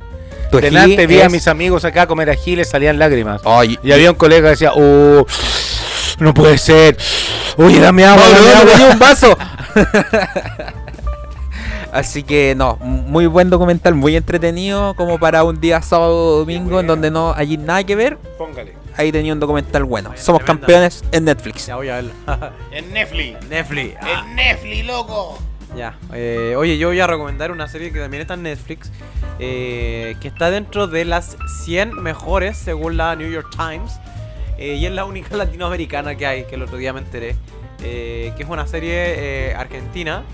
Delante vi a mis amigos acá comer ají y les salían lágrimas. Y había un colega que decía, oh, no puede ser. Oye, dame agua, dame no, agua. tenía un vaso. Así que no, muy buen documental, muy entretenido como para un día sábado o domingo en donde no hay nada que ver. Póngale. Ahí tenía un documental bueno. Somos campeones en Netflix. Ya voy a verlo. En Netflix. Netflix. Ah, En Netflix, loco. ya. Eh, oye, yo voy a recomendar una serie que también está en Netflix. eh, que está dentro de las 100 mejores según la New York Times. Eh, y es la única latinoamericana que hay, que el otro día me enteré. eh, que es una serie eh, argentina.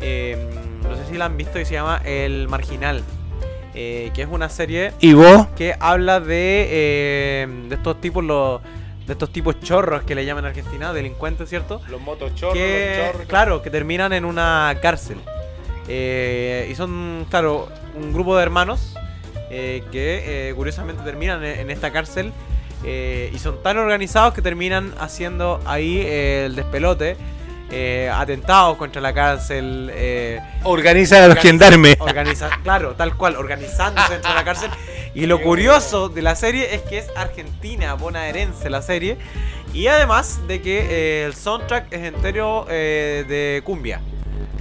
eh, no sé si la han visto y se llama El Marginal. eh, que es una serie ¿Y vos? que habla de, eh, de estos tipos los de estos tipos chorros que le llaman en Argentina, delincuentes, ¿cierto? Los motochorros, que, claro, que terminan en una cárcel. Eh, y son, claro, un grupo de hermanos eh, que eh, curiosamente terminan en, en esta cárcel eh, y son tan organizados que terminan haciendo ahí eh, el despelote, eh, atentados contra la cárcel. eh, Organiza a los gendarmes. Organiza, claro, tal cual, organizándose dentro de la cárcel. Y lo curioso de la serie es que es argentina, bonaerense la serie. Y además de que el soundtrack es entero de cumbia.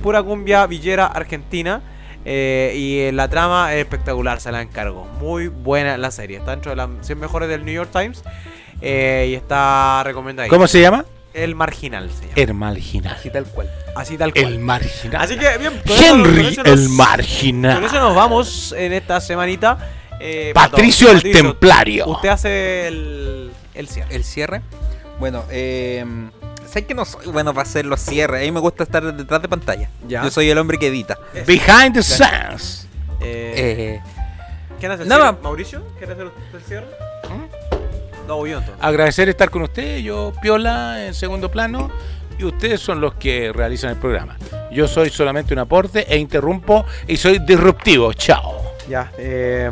Pura cumbia villera argentina. Eh, y eh, la trama es espectacular, se la encargo. Muy buena la serie. Está dentro de las 100 mejores del New York Times. Eh, y está recomendado. ¿Cómo se llama? El marginal se llama. El marginal. Así tal cual. Así tal cual. El marginal. Así que bien, eso- Henry, eso nos- el marginal. Con eso nos vamos en esta semanita. Eh, Patricio el Templario. Usted hace el, el cierre. El cierre. Bueno, eh, sé que no soy bueno para hacer los cierres. A mí me gusta estar detrás de pantalla. Ya. Yo soy el hombre que edita. Behind the scenes. Eh, Eh, ¿Quién hace el nada. cierre? ¿Mauricio? ¿Quieres hacer el cierre? No, voy yo entonces. Agradecer estar con usted. Yo, Piola, en segundo plano. Y ustedes son los que realizan el programa. Yo soy solamente un aporte e interrumpo y soy disruptivo. Chao. Ya, eh,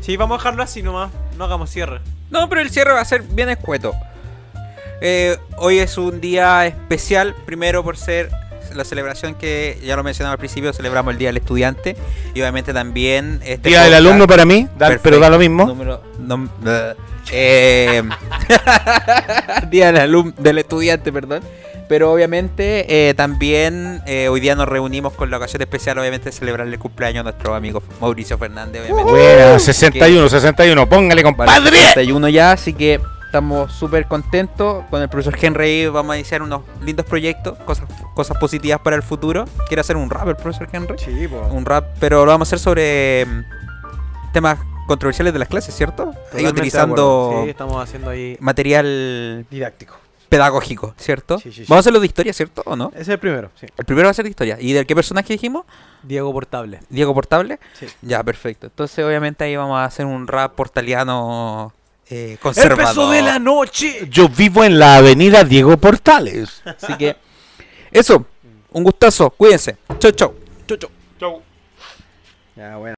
sí, vamos a dejarlo así nomás. No hagamos cierre. no, pero el cierre va a ser bien escueto. Eh, hoy es un día especial, primero por ser la celebración que ya lo mencionaba al principio, celebramos el Día del Estudiante y obviamente también este Día del alumno para mí, da- pero da lo mismo. Número. Eh, día del, alum- del estudiante, perdón. Pero obviamente eh, también eh, hoy día nos reunimos con la ocasión especial, obviamente, de celebrar el cumpleaños de nuestro amigo Mauricio Fernández, obviamente. Buena, 61, 61. Póngale, compadre. 61 ya, así que estamos súper contentos. Con el profesor Henry vamos a iniciar unos lindos proyectos, cosas, cosas positivas para el futuro. ¿Quiere hacer un rap el profesor Henry? Sí, pues. Un rap, pero lo vamos a hacer sobre mm, temas controversiales de las clases, ¿cierto? Ahí utilizando Sí, estamos haciendo ahí material didáctico. pedagógico, ¿cierto? Sí, sí, sí. Vamos a hacerlo de historia, ¿cierto? ¿O no? Ese es el primero, sí. El primero va a ser de historia. ¿Y del qué personaje dijimos? Diego Portable. Diego Portable. Sí. Ya, perfecto. Entonces, obviamente, ahí vamos a hacer un rap portaliano eh, conservador. El peso de la noche. Yo vivo en la avenida Diego Portales. Así que, eso. Un gustazo. Cuídense. Chau, chau. Chau, chau. Ya, bueno.